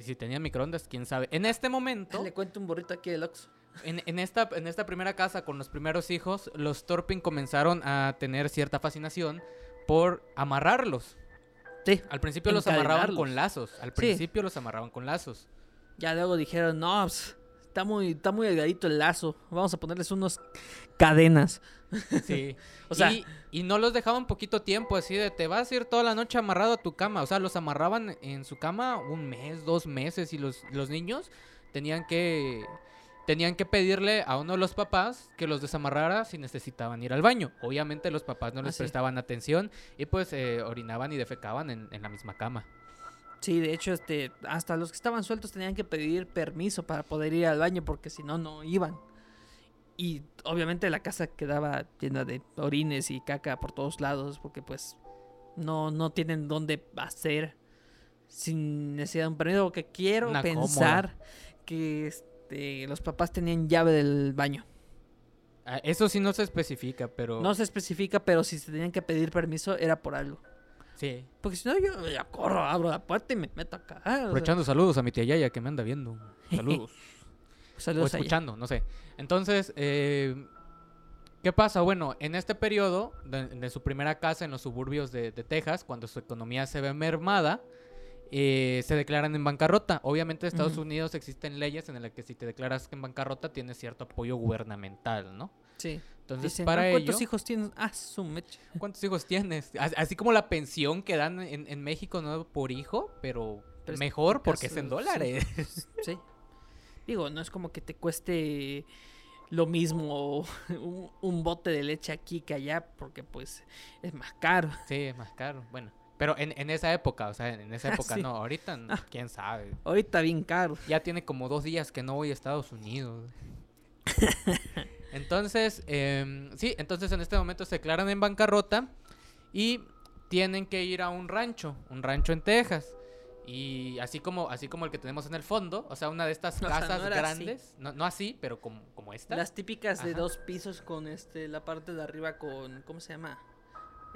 Y si tenían microondas, quién sabe. En este momento, Le cuento un burrito aquí del Oxxo. en, en esta, en esta primera casa con los primeros hijos, los Torpin comenzaron a tener cierta fascinación por amarrarlos. Sí, Al principio los amarraban con lazos. Al Sí. principio los amarraban con lazos. Ya luego dijeron, no, pues, está muy, está muy delgadito el lazo. Vamos a ponerles unos cadenas. Sí. (laughs) O sea- y, y no los dejaban poquito tiempo, así de te vas a ir toda la noche amarrado a tu cama. O sea, los amarraban en su cama un mes, dos meses, y los, los niños tenían que. Tenían que pedirle a uno de los papás que los desamarrara si necesitaban ir al baño. Obviamente los papás no les Ah, sí. prestaban atención y pues eh, orinaban y defecaban en, en la misma cama. Sí, de hecho, este, hasta los que estaban sueltos tenían que pedir permiso para poder ir al baño porque si no, no iban. Y obviamente la casa quedaba llena de orines y caca por todos lados porque pues no, no tienen dónde hacer sin necesidad de un permiso. Que quiero Una pensar que este, los papás tenían llave del baño. Ah, Eso sí no se especifica, pero... No se especifica, pero si se tenían que pedir permiso era por algo. Sí. Porque si no, yo ya corro, abro la puerta y me meto acá. o sea, Aprovechando saludos a mi tía Yaya que me anda viendo. (laughs) Saludos. o saludos ella. escuchando, no sé. Entonces, eh, ¿qué pasa? Bueno, en este periodo de, de su primera casa en los suburbios de, de Texas, cuando su economía se ve mermada, eh, se declaran en bancarrota. Obviamente en Estados. Unidos existen leyes en las que si te declaras en bancarrota tienes cierto apoyo gubernamental, ¿no? Sí. Entonces, Dicen, para "Ah, ¿cuántos ello, hijos tienes? Ah, su mecha. (laughs) ¿cuántos hijos tienes? As- Así como la pensión que dan en, en México, ¿no? Por hijo, pero, Pero es mejor porque es en sí. dólares. (laughs) Sí. Digo, no es como que te cueste lo mismo (laughs) un, un bote de leche aquí que allá, porque pues es más caro. Sí, es más caro. Bueno, pero en, en esa época, o sea, en esa (laughs) época sí. no, ahorita no, (laughs) quién sabe. Ahorita bien caro. Ya tiene como dos días que no voy a Estados Unidos. (laughs) Entonces, em, sí, entonces en este momento se declaran en bancarrota y tienen que ir a un rancho, un rancho en Texas. Y así como, así como el que tenemos en el fondo, o sea, una de estas O sea, casas no era así. grandes, no, no así, pero como, como esta. Las típicas de dos pisos con este la parte de arriba con ¿cómo se llama?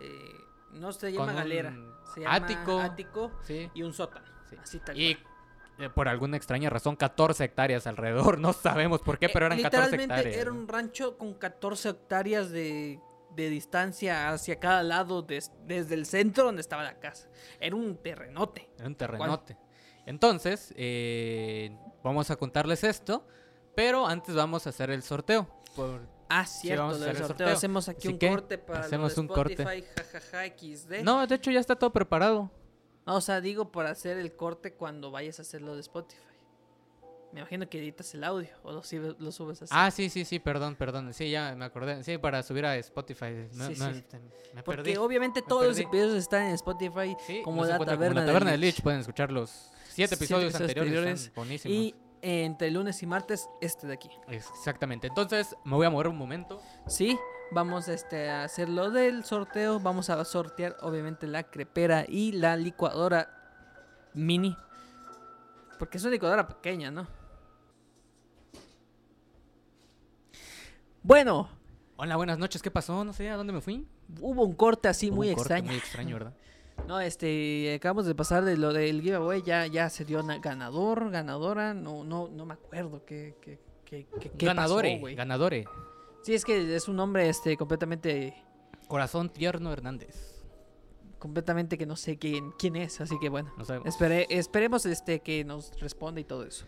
Eh, no se llama galera, se llama ático. ático Sí. y un sótano. Sí. Así tal Y cual. eh, por alguna extraña razón, 14 hectáreas alrededor. (laughs) No sabemos por qué, Eh, pero eran 14 literalmente hectáreas. era un rancho con 14 hectáreas de, de distancia hacia cada lado des- desde el centro donde estaba la casa. Era un terrenote. Era un terrenote. Entonces, eh, vamos a contarles esto, pero antes vamos a hacer el sorteo. Por- Ah, cierto, a lo del sorteo. sorteo. Hacemos aquí Así un corte para hacemos de un corte. Spotify, jajaja, XD. No, de hecho ya está todo preparado. No, o sea, digo para hacer el corte cuando vayas a hacerlo de Spotify. Me imagino que editas el audio o lo, lo subes así. Ah, sí, sí, sí, perdón, perdón. Sí, ya me acordé. Sí, para subir a Spotify. No, Sí, sí. te- me Porque perdí. obviamente me todos los perdí. episodios están en Spotify Sí, como la taberna, la taberna de Lich. Pueden escuchar los siete Siete episodios episodios anteriores. Están buenísimos. Y entre lunes y martes, este de aquí. Exactamente. Entonces, me voy a mover un momento. Sí, vamos este, a hacer lo del sorteo. Vamos a sortear, obviamente, la crepera y la licuadora mini. Porque es una licuadora pequeña, ¿no? Bueno, Hola, buenas noches, ¿qué pasó? No sé, ¿a dónde me fui? Hubo un corte así Hubo muy un corte extraño. Muy extraño, ¿verdad? (laughs) No, este, acabamos de pasar de lo del giveaway, ya, ya se dio na- ganador, ganadora, no, no, no me acuerdo qué, qué, qué, qué- ganadore, pasó, güey. ganadore. Sí, es que es un nombre, este, completamente, Corazón Tierno Hernández. Completamente que no sé quién, quién es, así que bueno. No. Espere, esperemos, este, que nos responda y todo eso.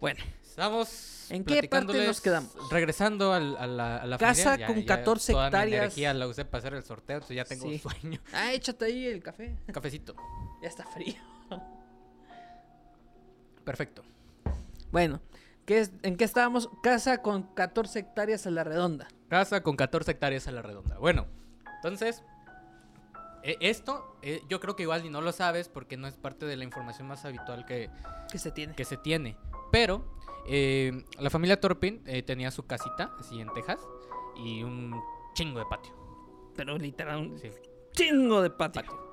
Bueno, Estamos. ¿En qué parte nos quedamos? Regresando al- a la, a la Casa ya- con ya 14 toda mi hectáreas. energía la usé para hacer el sorteo, entonces ya tengo Sí. sueño. (laughs) ah, échate ahí el café, Cafecito. ya está frío. (laughs) Perfecto. Bueno, ¿qué es, ¿en qué estábamos? Casa con 14 hectáreas a la redonda. Casa con 14 hectáreas a la redonda. Bueno, entonces, esto eh, yo creo que igual ni no lo sabes porque no es parte de la información más habitual que, que se tiene. que se tiene. Pero eh, la familia Torpin eh, tenía su casita, así en Texas, y un chingo de patio. Pero literal, un Sí, chingo de patio. patio.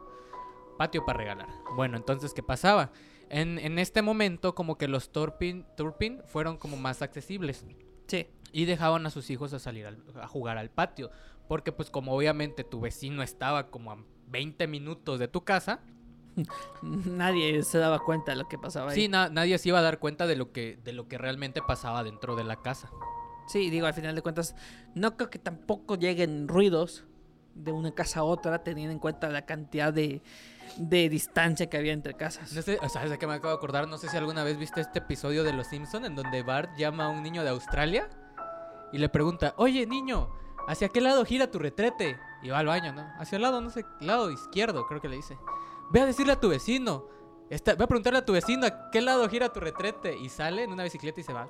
Patio para regalar. Bueno, entonces, ¿qué pasaba? En, en este momento, como que los Torpin, Turpin fueron como más accesibles. Sí. Y dejaban a sus hijos a salir al- a jugar al patio. Porque pues como obviamente tu vecino estaba como a 20 minutos de tu casa, (laughs) Nadie se daba cuenta de lo que pasaba ahí. sí, na- nadie se iba a dar cuenta de lo, que, de lo que realmente pasaba dentro de la casa. Sí, digo, al final de cuentas, no creo que tampoco lleguen ruidos de una casa a otra, teniendo en cuenta la cantidad de, de distancia que había entre casas. No sé, o sea, ¿sabes de qué me acabo de acordar? No sé si alguna vez viste este episodio de Los Simpson en donde Bart llama a un niño de Australia y le pregunta, oye niño, ¿hacia qué lado gira tu retrete? Y va al baño, ¿no? Hacia el lado, no sé, lado izquierdo, creo que le dice. Ve a decirle a tu vecino. Está, ve a preguntarle a tu vecino a qué lado gira tu retrete. Y sale en una bicicleta y se va.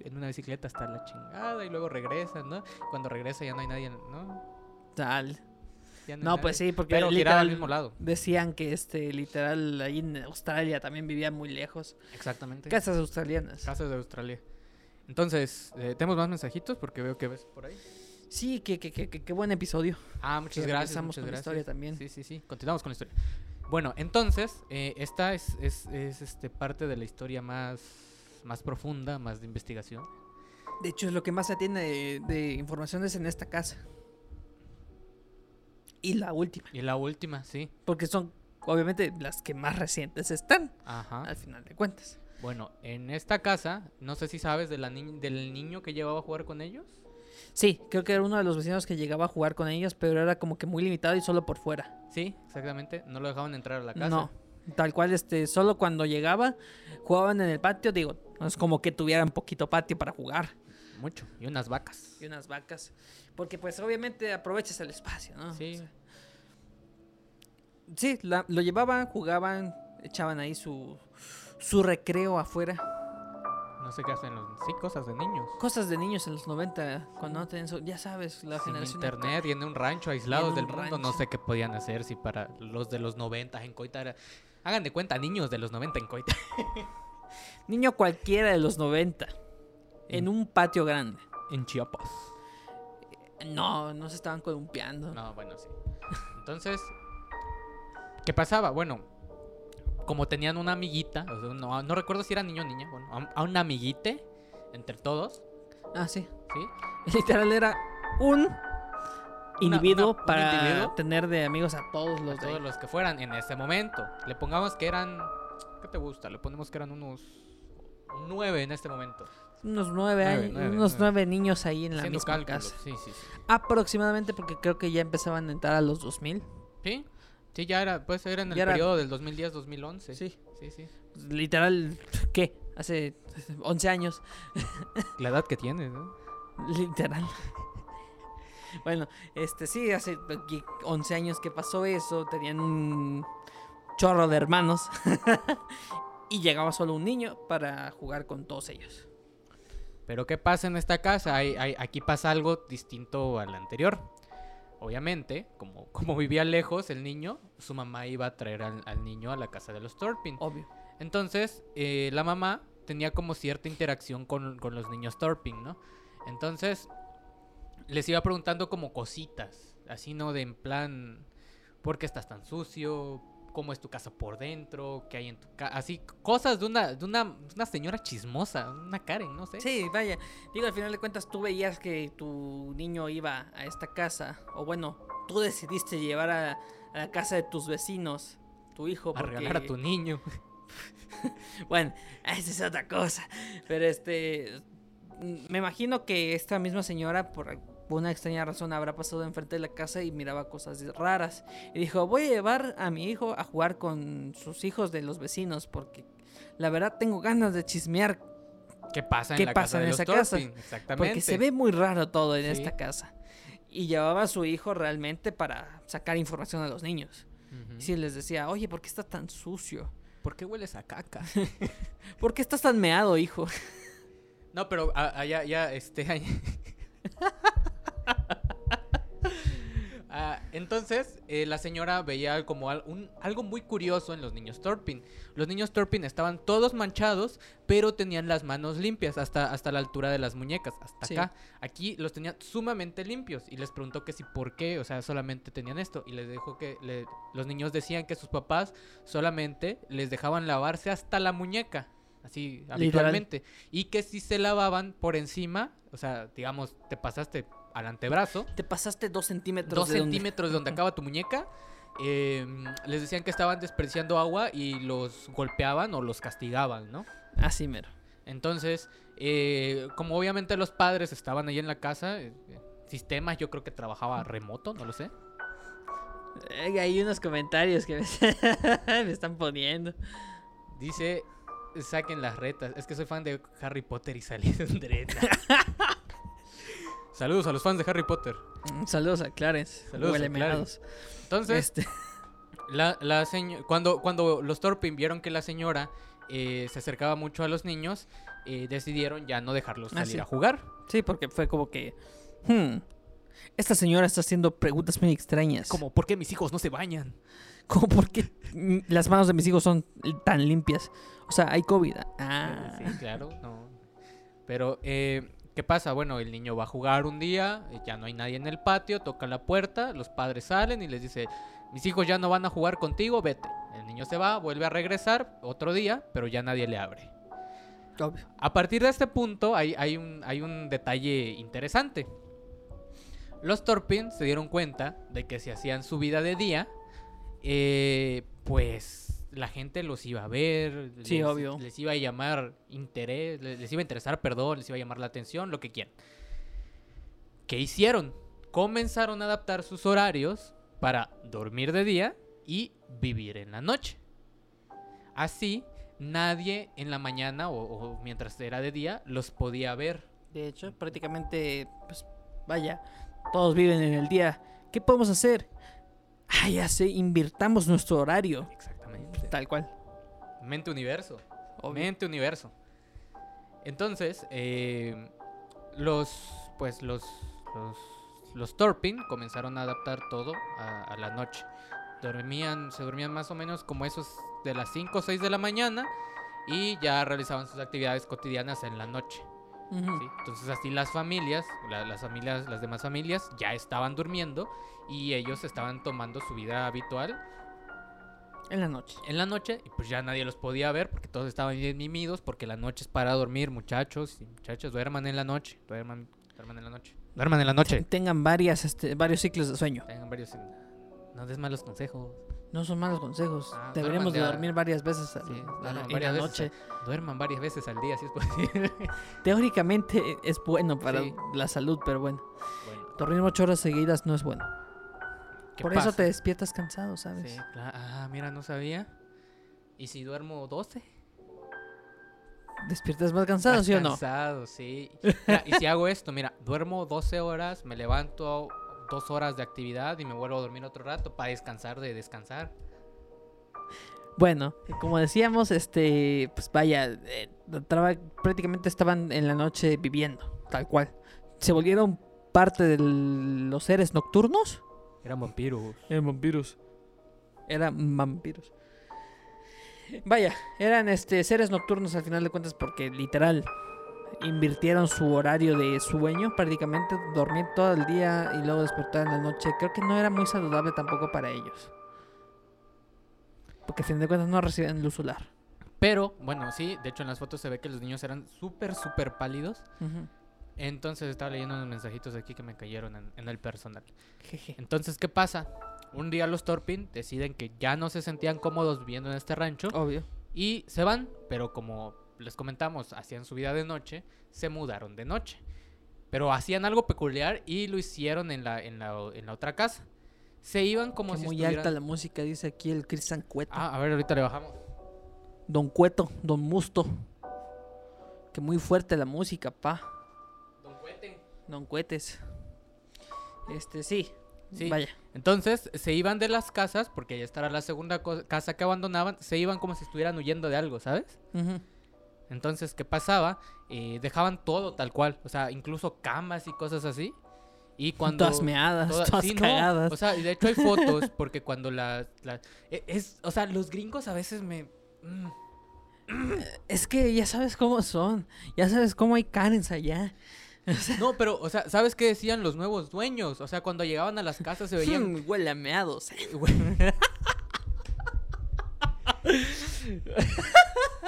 En una bicicleta hasta la chingada y luego regresa, ¿no? Cuando regresa ya no hay nadie, ¿no? Tal. Hay No, pues sí, porque Pero giraba al literal mismo lado. decían que este literal ahí en Australia también vivía muy lejos. Exactamente. Casas australianas. Casas de Australia. Entonces, eh, ¿tenemos más mensajitos? Porque veo que ves por ahí. Sí, qué que, que, que- qué buen episodio. Ah, muchas gracias. Muchas con la historia también. Sí, sí, sí. Continuamos con la historia. Bueno, entonces, eh, esta es, es, es, este, parte de la historia más, más profunda, más de investigación. De hecho, es lo que más se tiene de, de informaciones en esta casa. Y la última. Y la última, sí. Porque son, obviamente, las que más recientes están, Ajá. al final de cuentas. Bueno, en esta casa, no sé si sabes de la ni- del niño que llevaba a jugar con ellos. Sí, creo que era uno de los vecinos que llegaba a jugar con ellos, pero era como que muy limitado y solo por fuera. Sí, exactamente. No lo dejaban entrar a la casa. No, tal cual, este, solo cuando llegaba, jugaban en el patio, digo, es como que tuvieran poquito patio para jugar. Mucho. Y unas vacas. Y unas vacas. Porque pues obviamente aprovechas el espacio, ¿no? Sí. O sea, sí, la- lo llevaban, jugaban, echaban ahí su, su recreo afuera. No sé qué hacen los... Sí, cosas de niños. Cosas de niños en los 90, cuando no tenían, so- ya sabes, la Sin generación... internet y en un rancho aislados del mundo, no sé qué podían hacer si para los de los 90 en Coita era... Hagan de cuenta, niños de los 90 en Coita. (laughs) Niño cualquiera de los 90, en un patio grande. En Chiapas. No, no se estaban columpiando. No, bueno, sí. Entonces, ¿qué pasaba? Bueno, como tenían una amiguita, o sea, no, no recuerdo si era niño o niña, bueno, a, a un amiguite entre todos, Ah, sí. ¿sí? (laughs) Literal era un individuo una- para individuo. tener de amigos a todos los A de todos los que fueran en ese momento. Le pongamos que eran... ¿Qué te gusta? Le ponemos que eran unos nueve en este momento. unos nueve Nueve, años, nueve, unos nueve. nueve niños ahí en la Haciendo misma cálculos. casa. Sí, sí, sí. Aproximadamente porque creo que ya empezaban a entrar a los 2000. Sí, sí, ya era, pues era en el Ya era- periodo del 2010-2011. Sí. sí, sí. Literal, (laughs) ¿qué? Hace (laughs) 11 años. (laughs) La edad que tienes, ¿no? Literal. bueno, este sí, hace aquí 11 años que pasó eso. Tenían un chorro de hermanos. y llegaba solo un niño para jugar con todos ellos. Pero ¿qué pasa en esta casa? Hay- hay- aquí pasa algo distinto al anterior. Obviamente, como, (laughs) como vivía lejos el niño, su mamá iba a traer al, al niño a la casa de los Torpin. Obvio. Entonces, eh, la mamá tenía como cierta interacción con, con los niños Torpin, ¿no? Entonces, les iba preguntando como cositas, así, ¿no? De en plan, ¿por qué estás tan sucio? Cómo es tu casa por dentro, qué hay en tu casa, así, cosas de una, de una, una señora chismosa, una Karen, no sé. Sí, vaya. Digo, al final de cuentas tú veías que tu niño iba a esta casa. O bueno, tú decidiste llevar a, a la casa de tus vecinos, tu hijo. a porque- regalar a tu niño. (laughs) Bueno, esa es otra cosa. Pero este. Me imagino que esta misma señora, por una extraña razón, habrá pasado enfrente de la casa y miraba cosas raras. Y dijo: Voy a llevar a mi hijo a jugar con sus hijos de los vecinos. Porque la verdad tengo ganas de chismear. ¿Qué pasa en ¿Qué la pasa casa en los esa casa? Exactamente. Porque se ve muy raro todo en Sí. esta casa. Y llevaba a su hijo realmente para sacar información a los niños. Y sí les decía: Oye, ¿por qué está tan sucio? ¿Por qué hueles a caca? (laughs) ¿Por qué estás tan meado, hijo? No, pero ah, ah, ya, este... (laughs) (laughs) Ah, entonces, eh, la señora veía como al- un- algo muy curioso en los niños Torpin. Los niños Torpin estaban todos manchados, pero tenían las manos limpias hasta, hasta la altura de las muñecas, hasta Sí. acá. Aquí los tenían sumamente limpios y les preguntó que si por qué, o sea, solamente tenían esto. Y les dijo que le- los niños decían que sus papás solamente les dejaban lavarse hasta la muñeca, así habitualmente. Y que si se lavaban por encima, o sea, digamos, te pasaste al antebrazo, Te pasaste dos centímetros. dos de donde- centímetros de donde acaba tu muñeca. eh, les decían que estaban desperdiciando agua y los golpeaban o los castigaban, ¿no? Así mero. Entonces, eh, como obviamente los padres estaban ahí en la casa, eh, sistemas yo creo que trabajaba remoto, no lo sé. Eh, Hay unos comentarios que me, (laughs) me están poniendo. Dice, saquen las retas. Es que soy fan de Harry Potter y salí de reta. Saludos a los fans de Harry Potter. Mm, Saludos a Clarence. Saludos a Clarence. Entonces, Este, (laughs) La, la cuando, cuando los Torpin vieron que la señora eh, se acercaba mucho a los niños, eh, decidieron ya no dejarlos Ah, salir sí. a jugar. sí, porque fue como que. hmm, esta señora está haciendo preguntas muy extrañas. Como, ¿por qué mis hijos no se bañan? Como por qué (laughs) las manos de mis hijos son tan limpias. O sea, hay COVID. Ah, Sí, claro, no. Pero, eh, ¿qué pasa? Bueno, el niño va a jugar un día, eh, ya no hay nadie en el patio, toca la puerta, los padres salen y les dice, mis hijos ya no van a jugar contigo, vete. El niño se va, vuelve a regresar otro día, pero ya nadie le abre. obvio. A partir de este punto hay, hay, un, hay un detalle interesante. Los Torpin se dieron cuenta de que si hacían su vida de día, eh, pues la gente los iba a ver, Sí, les, obvio. les iba a llamar interés, les, les iba a interesar, perdón, les iba a llamar la atención, lo que quieran. ¿Qué hicieron? Comenzaron a adaptar sus horarios para dormir de día y vivir en la noche. Así, nadie en la mañana o, o mientras era de día los podía ver. De hecho, prácticamente, pues, vaya, todos viven en el día. ¿Qué podemos hacer? Ah, ya sé, invirtamos nuestro horario. Exactamente. Tal cual. Mente universo. Obvio. Mente universo. Entonces, eh, los, pues los, los, los Torpin comenzaron a adaptar todo a, a la noche. Dormían, se dormían más o menos como esos de las 5 o 6 de la mañana y ya realizaban sus actividades cotidianas en la noche. Entonces así las familias, la- las familias, las demás familias ya estaban durmiendo y ellos estaban tomando su vida habitual En la noche. en la noche y pues ya nadie los podía ver porque todos estaban bien mimidos porque la noche es para dormir, muchachos y muchachas, duerman en la noche, duerman, duerman en la noche. Duerman en la noche. Tengan varias, este, varios ciclos de sueño. Tengan varios no des malos consejos. No son malos consejos. Ah, Deberíamos de dormir varias veces a- Sí, duerman en varias la veces noche. Duerman varias veces al día si es posible. (laughs) Teóricamente es bueno para Sí. la salud, pero bueno. bueno, Dormir ocho horas seguidas no es bueno. ¿Qué Por eso te despiertas cansado, ¿sabes? Sí, cla- Ah, mira, no sabía. ¿Y si duermo 12? ¿Despiertas más cansado, Más sí o no? Cansado, sí. Mira, y si hago esto, mira, duermo 12 horas, me levanto dos horas de actividad y me vuelvo a dormir otro rato para descansar de descansar. Bueno, como decíamos, este, pues vaya, eh, traba- prácticamente estaban en la noche viviendo, tal cual. Se volvieron parte de los seres nocturnos. Eran vampiros. Eran vampiros. Eran vampiros. Vaya, eran este seres nocturnos al final de cuentas porque literal invirtieron su horario de sueño prácticamente dormir todo el día y luego despertar en la noche. Creo que no era muy saludable tampoco para ellos. Porque a fin de cuentas no reciben luz solar. Pero, bueno, sí, de hecho en las fotos se ve que los niños eran súper, súper pálidos. Entonces estaba leyendo unos mensajitos aquí que me cayeron en, en el personal. Entonces, ¿qué pasa? Un día los Torpin deciden que ya no se sentían cómodos viviendo en este rancho Obvio. y se van, pero como les comentamos, hacían su vida de noche, se mudaron de noche. Pero hacían algo peculiar y lo hicieron en la, en la, en la otra casa. Se iban como Que si muy estuvieran... alta la música, dice aquí el Cristian Cueto. Ah, a ver, ahorita le bajamos. Don Cueto, Don Musto. Que muy fuerte la música, pa. Don Cuete. Don Cuetes. Este, sí. Sí. Vaya. Entonces se iban de las casas, porque ya estará la segunda casa que abandonaban, se iban como si estuvieran huyendo de algo, ¿sabes? Entonces, ¿qué pasaba? Eh, dejaban todo tal cual, o sea, incluso camas y cosas así. Y (laughs) cuando... Todas meadas, toda- todas sí, no, cagadas. O sea, y de hecho hay fotos, porque cuando las... las- e- es, o sea, los gringos a veces me... mm, Es que ya sabes cómo son. Ya sabes cómo hay Karens allá. (laughs) No, pero, o sea, ¿sabes qué decían los nuevos dueños? O sea, cuando llegaban a las casas se veían... (laughs) Huele a meados. (laughs) Güey.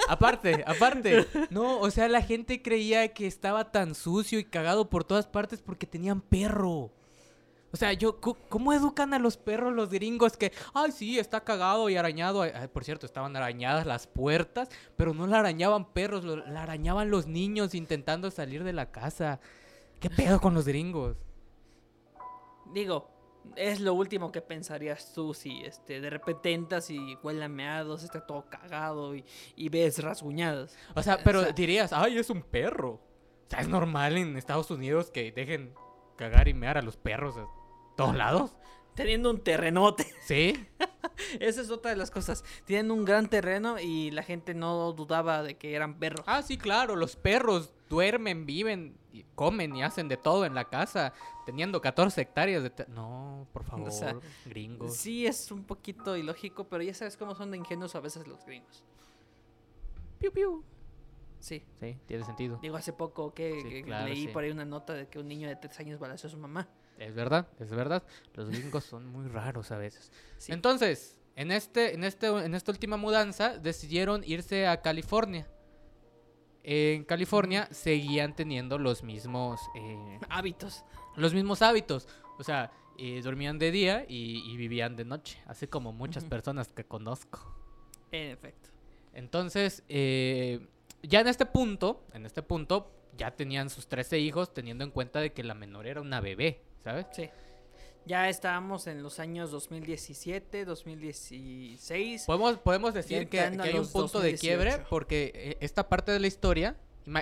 aparte, aparte. No, o sea, la gente creía que estaba tan sucio y cagado por todas partes porque tenían perro. O sea, yo, ¿cómo educan a los perros los gringos que, ay, sí, está cagado y arañado? Ay, por cierto, estaban arañadas las puertas, pero no la arañaban perros, lo- la arañaban los niños intentando salir de la casa. ¿Qué pedo con los gringos? Digo, es lo último que pensarías tú si este, de repente entras y huele a meados, está todo cagado y, y ves rasguñadas. O sea, O pero sea- dirías, ay, es un perro. O sea, es normal en Estados Unidos que dejen cagar y mear a los perros todos lados. Teniendo un terrenote. ¿Sí? (laughs) Esa es otra de las cosas. Tienen un gran terreno y la gente no dudaba de que eran perros. Ah, sí, claro, los perros duermen, viven, y comen y hacen de todo en la casa, teniendo 14 hectáreas de... No, por favor, (laughs) sea, gringos. Sí, es un poquito ilógico, pero ya sabes cómo son de ingenuos a veces los gringos. Piu, piu. Sí. Sí, tiene sentido. Digo, hace poco que, Sí, que claro, leí sí. por ahí una nota de que un niño de 3 años balació a su mamá. Es verdad, es verdad. Los gringos son muy raros a veces. Sí. Entonces, en este, en este, en esta última mudanza, decidieron irse a California. En California seguían teniendo los mismos, eh, Hábitos. los mismos hábitos. O sea, eh, dormían de día y, y vivían de noche, así como muchas personas que conozco. En efecto. Entonces, eh, ya en este punto, en este punto, ya tenían sus 13 hijos, teniendo en cuenta de que la menor era una bebé, ¿sabes? Sí. Ya estábamos en los años 2017, 2016. Podemos, podemos decir que, que hay un punto de quiebre 2018. porque eh, esta parte de la historia,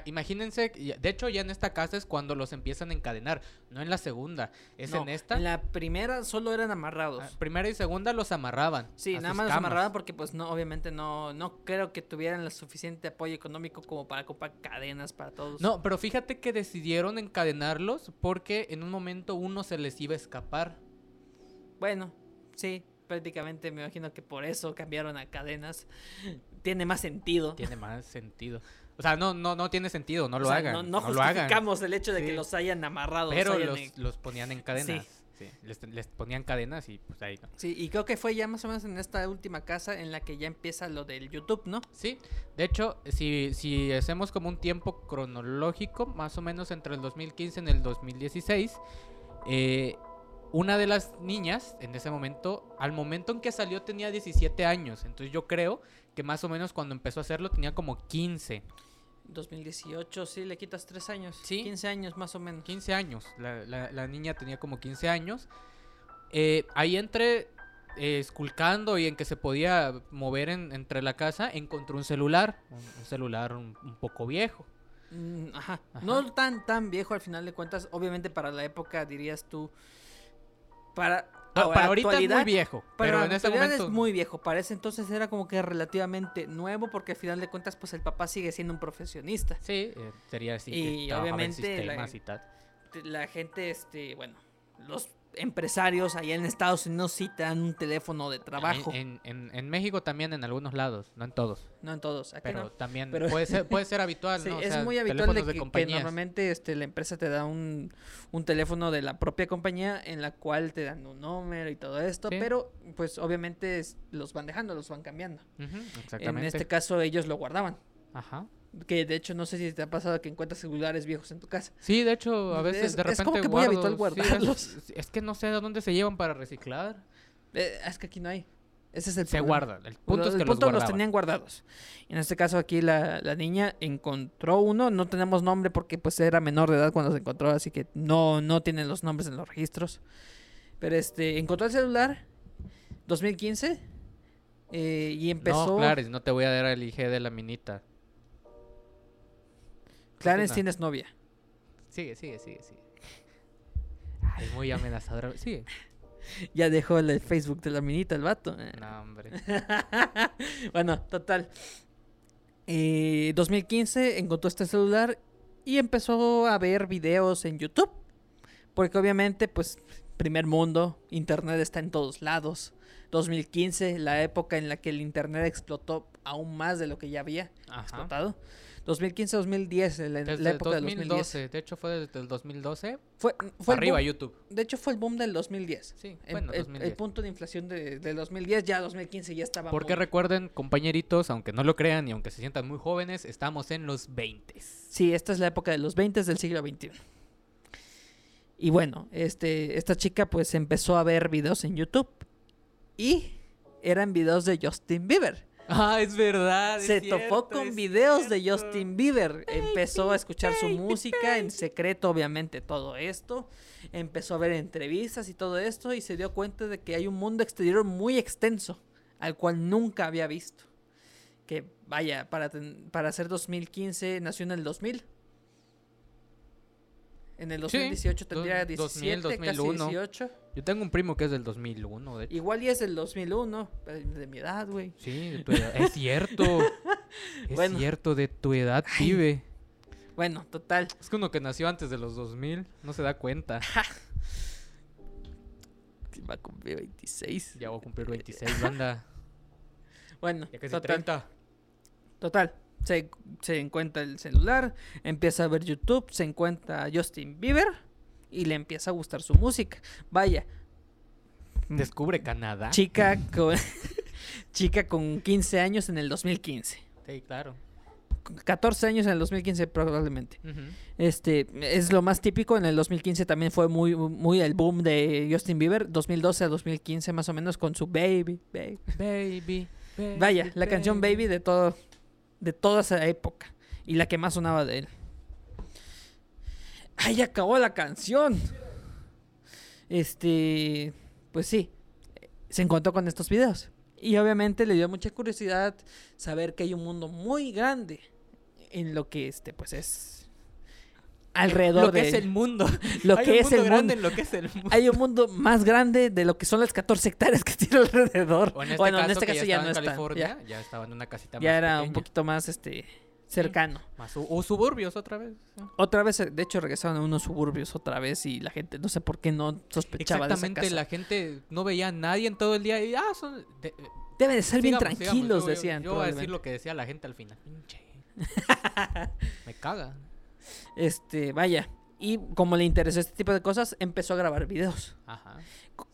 imagínense, de hecho ya en esta casa es cuando los empiezan a encadenar, no en la segunda, es No, en esta. En la primera solo eran amarrados. Ah, Primera y segunda los amarraban. Sí, nada más los amarraban porque pues no, obviamente no, no creo que tuvieran el suficiente apoyo económico como para comprar cadenas para todos. No, pero fíjate que decidieron encadenarlos porque en un momento uno se les iba a escapar. Bueno, sí, prácticamente me imagino que por eso cambiaron a cadenas. Tiene más sentido. Tiene más sentido. O sea, no, no, no tiene sentido, no O lo sea, hagan. No, no lo hagan. justificamos el hecho de Sí. que los hayan amarrado. Pero hayan los, en- los ponían en cadenas. Sí, Les, les ponían cadenas y pues ahí no. Sí, y creo que fue ya más o menos en esta última casa en la que ya empieza lo del YouTube, ¿no? Sí, de hecho, si, si hacemos como un tiempo cronológico, más o menos entre el 2015 y el 2016, eh, una de las niñas en ese momento, al momento en que salió tenía 17 años, entonces yo creo que más o menos cuando empezó a hacerlo tenía como 15, 2018, sí, le quitas 3 años. Sí. 15 años más o menos. 15 años, la, la- la niña tenía como 15 años. Eh, ahí entre eh, esculcando y en que se podía mover en- entre la casa, encontró un celular, un, un celular un- un poco viejo. Mm, ajá. Ajá. No tan tan viejo al final de cuentas. Obviamente para la época dirías tú. Para, Ah, ahora, para ahorita es muy viejo, pero en ese momento es muy viejo. Para ese entonces era como que relativamente nuevo porque al final de cuentas pues el papá sigue siendo un profesionista. sí, eh, sería así. Y obviamente la- y tal. La gente, este, bueno, los empresarios allá en Estados Unidos sí te dan un teléfono de trabajo. En, en- en México también en algunos lados, no en todos. no en todos. Aquí Pero no. también Pero- puede, ser, puede ser habitual, (laughs) Sí, ¿no? O es sea, muy habitual de que, normalmente este, la empresa te da un, un teléfono de la propia compañía en la cual te dan un número y todo esto, Sí. pero pues obviamente es- los van dejando, los van cambiando. En exactamente. este caso ellos lo guardaban. Ajá. Que de hecho no sé si te ha pasado que encuentras celulares viejos en tu casa. Sí, de hecho, a veces Es- de es repente como que muy habitual guardo- sí, es- guardarlos. es, que no sé a dónde se llevan para reciclar. Eh, es que aquí no hay. Ese es el Se problema. guardan. El punto es el punto los los tenían guardados. En este caso aquí la, la niña encontró uno, no tenemos nombre porque pues era menor de edad cuando se encontró, así que no, no tienen los nombres en los registros. Pero este, encontró el celular 2015 eh, y empezó... No, Clarence, no te voy a dar el IG de la minita. Clarence tienes novia. Sigue, sigue, sigue, sigue. Ay, muy amenazadora. Sigue. (laughs) Ya dejó el Facebook de la minita el vato. No, hombre. (laughs) bueno, total. Eh, 2015 encontró este celular y empezó a ver videos en YouTube. Porque obviamente, pues, primer mundo, Internet está en todos lados. 2015, la época en la que el Internet explotó aún más de lo que ya había Ajá. explotado. 2015-2010, la, Desde la el época del 2010. 2012. De hecho, fue desde el 2012. Fue, fue el arriba boom- YouTube. de hecho, fue el boom del 2010. Sí, El- bueno, el, el 2010. punto de inflación de, del 2010, ya 2015 ya estaba Porque muy- recuerden, compañeritos, aunque no lo crean y aunque se sientan muy jóvenes, estamos en los 20. Sí, esta es la época de los 20 del siglo XXI. Y bueno, este, esta chica pues empezó a ver videos en YouTube y eran videos de Justin Bieber. Ah, es verdad. Se topó con videos de Justin Bieber. Empezó a escuchar su música en secreto, obviamente, todo esto. Empezó a ver entrevistas y todo esto y se dio cuenta de que hay un mundo exterior muy extenso al cual nunca había visto. Que vaya, para, ten- para ser 2015 nació en el 2000. En el Sí, 2018 do- tendría 2000, 17, 2001. casi 18. Yo tengo un primo que es del 2001, de hecho. Igual y es del 2001, pero de mi edad, güey. Sí, de tu edad. Es cierto. (laughs) Es Bueno. cierto, de tu edad, pibe. Bueno, total. Es que uno que nació antes de los 2000 no se da cuenta. (laughs) Va a cumplir 26. Ya voy a cumplir 26, banda. Bueno, Ya casi total. 30. Total. Se, se encuentra el celular, empieza a ver YouTube, se encuentra a Justin Bieber y le empieza a gustar su música. Vaya, Descubre Canadá. chica (laughs) con, (laughs) chica con 15 años en el 2015. Sí, claro. Con 14 años en el 2015 probablemente. Ujú. Este es lo más típico. En el 2015 también fue muy, muy el boom de Justin Bieber. 2012 a 2015 más o menos con su Baby, Baby. Baby, baby, Vaya, la canción Baby de todo de toda esa época y la que más sonaba de él. ¡Ay, acabó la canción! Este, pues sí, se encontró con estos videos y obviamente le dio mucha curiosidad saber que hay un mundo muy grande en lo que este pues es alrededor Lo que de es el mundo. (laughs) lo Hay que un es mundo el grande mundo. en lo que es el mundo. Hay un mundo más grande de lo que son las 14 hectáreas que (laughs) tiene alrededor. O en este bueno, caso, en este caso ya, ya, no está. California, Ya, ya, estaba en una casita ya más era un poquito más este cercano. Más su- o suburbios otra vez. Otra vez, eh, de hecho, regresaron a unos suburbios otra vez y la gente no sé por qué no sospechaba de esa Exactamente, casa. la gente no veía a nadie en todo el día y ah, son de- Deben de ser bien sigamos, tranquilos, yo- decían. Yo voy a decir lo que decía la gente al final. Pinche. (laughs) Me caga. Este, vaya. Y como le interesó este tipo de cosas, empezó a grabar videos. Ajá.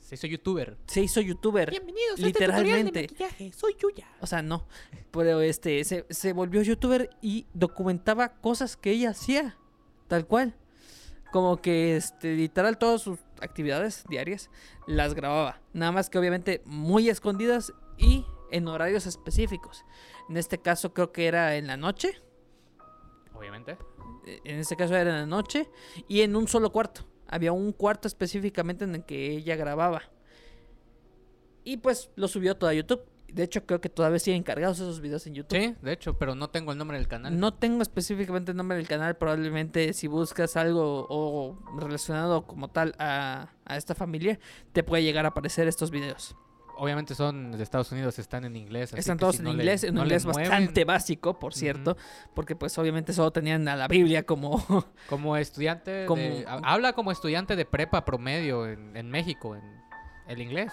Se hizo youtuber. Se hizo youtuber. Bienvenidos a este tutorial de Literalmente. maquillaje. Soy Yuya. O sea, no. Pero este, se, se volvió youtuber y documentaba cosas que ella hacía. Tal cual. Como que, este, literal, todas sus actividades diarias las grababa. Nada más que obviamente muy escondidas y en horarios específicos. En este caso creo que era en la noche. Obviamente. En este caso era en la noche. Y en un solo cuarto. Había un cuarto específicamente en el que ella grababa. Y pues lo subió todo a YouTube. De hecho, creo que todavía siguen cargados esos videos en YouTube. Sí, de hecho, pero no tengo el nombre del canal. No tengo específicamente el nombre del canal, probablemente si buscas algo o relacionado como tal a, a esta familia, te puede llegar a aparecer estos videos. Obviamente son de Estados Unidos, están en inglés. así Están todos si en no le- inglés, en un no inglés bastante básico, por cierto, porque pues obviamente solo tenían a la Biblia como... (laughs) Como estudiante, Como- ha- habla como estudiante de prepa promedio en, en México, en el inglés.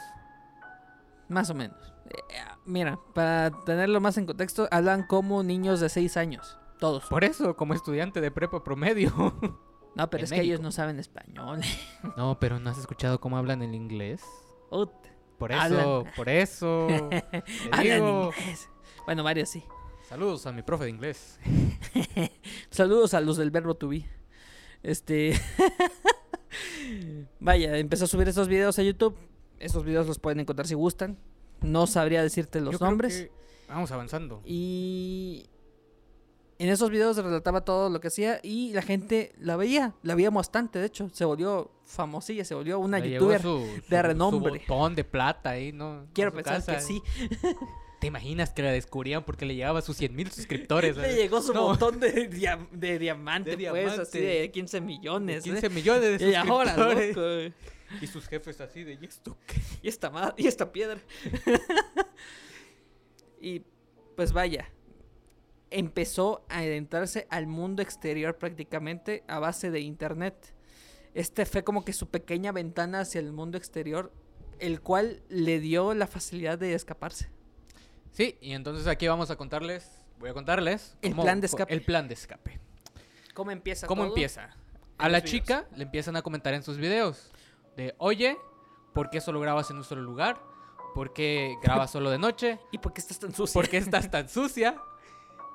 más o menos. Eh, mira, para tenerlo más en contexto, hablan como niños de 6 años, todos. Por eso, como estudiante de prepa promedio. (laughs) No, pero en es que ellos no saben español. (laughs) no, pero ¿no has escuchado cómo hablan el inglés? Ut, Por Hablan. eso, por eso. (laughs) te hablan digo. inglés. Bueno, varios sí. Saludos a mi profe de inglés. (laughs) Saludos a los del verbo to be. Este. (laughs) Vaya, empezó a subir estos videos a YouTube. Estos videos los pueden encontrar si gustan. No sabría decirte los Yo creo nombres. que Vamos avanzando. Y en esos videos relataba todo lo que hacía y la gente la veía, la veía bastante, de hecho, se volvió famosilla, se volvió una Le youtuber. su- de renombre. Su botón de plata ahí, ¿no? Quiero pensar que sí. (laughs) ¿Te imaginas que la descubrían porque le llegaba a sus 100 mil suscriptores? (laughs) Le llegó su No. botón de, dia- de diamante, De pues, así de 15 millones. 15 ¿eh? millones de (laughs) Y ahora, suscriptores. loco. Y sus jefes así de, ¿y esto qué? Y esta, y esta piedra. y pues vaya, empezó a adentrarse al mundo exterior prácticamente a base de internet. Este fue como que su pequeña ventana hacia el mundo exterior, el cual le dio la facilidad de escaparse. Sí, y entonces aquí vamos a contarles, voy a contarles. El cómo- plan de escape. El plan de escape. ¿Cómo empieza ¿Cómo todo? empieza? A la videos. chica le empiezan a comentar en sus videos de, oye, ¿por qué solo grabas en un solo lugar? ¿Por qué grabas solo de noche? (laughs) ¿Y por qué estás tan sucio? ¿Por qué estás tan sucia?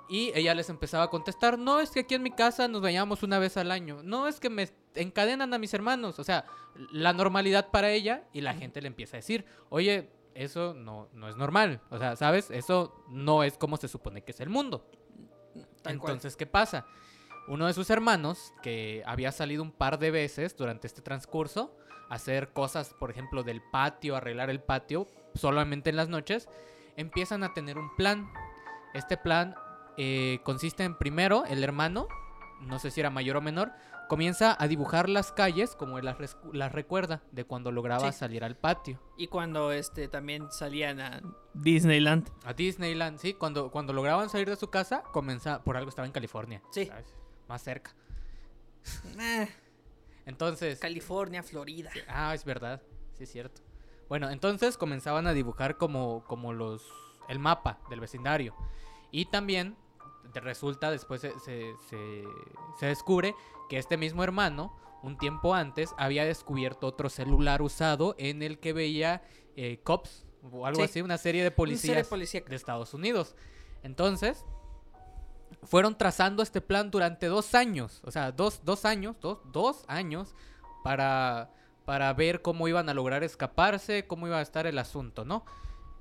Y ella les empezaba a contestar, no, es que aquí en mi casa nos bañamos una vez al año. No, es que me encadenan a mis hermanos. O sea, la normalidad para ella y la gente le empieza a decir, oye, eso no, no es normal. O sea, ¿sabes? Eso no es como se supone que es el mundo. Tal cual. Entonces, ¿qué pasa? Uno de sus hermanos, que había salido un par de veces durante este transcurso, a hacer cosas, por ejemplo, del patio, arreglar el patio, solamente en las noches, empiezan a tener un plan. Este plan eh, consiste en, primero, el hermano, no sé si era mayor o menor, comienza a dibujar las calles como él las, recuerda de cuando lograba Sí. salir al patio. Y cuando este también salían a Disneyland. A Disneyland, sí, cuando, cuando lograban salir de su casa, comenzaba, por algo estaba en California, Sí. ¿sabes? más cerca. (laughs) Eh, Entonces, California, Florida. ah, es verdad, sí es cierto. Bueno, entonces comenzaban a dibujar como, como los, el mapa del vecindario. Y también resulta, después se, se, se- se descubre que este mismo hermano, un tiempo antes, había descubierto otro celular usado en el que veía eh, cops o algo Sí. así, una serie de serie policías policíaca. de Estados Unidos. Entonces, fueron trazando este plan durante dos años, o sea, dos, dos años, dos, dos años para, para ver cómo iban a lograr escaparse, cómo iba a estar el asunto, ¿no?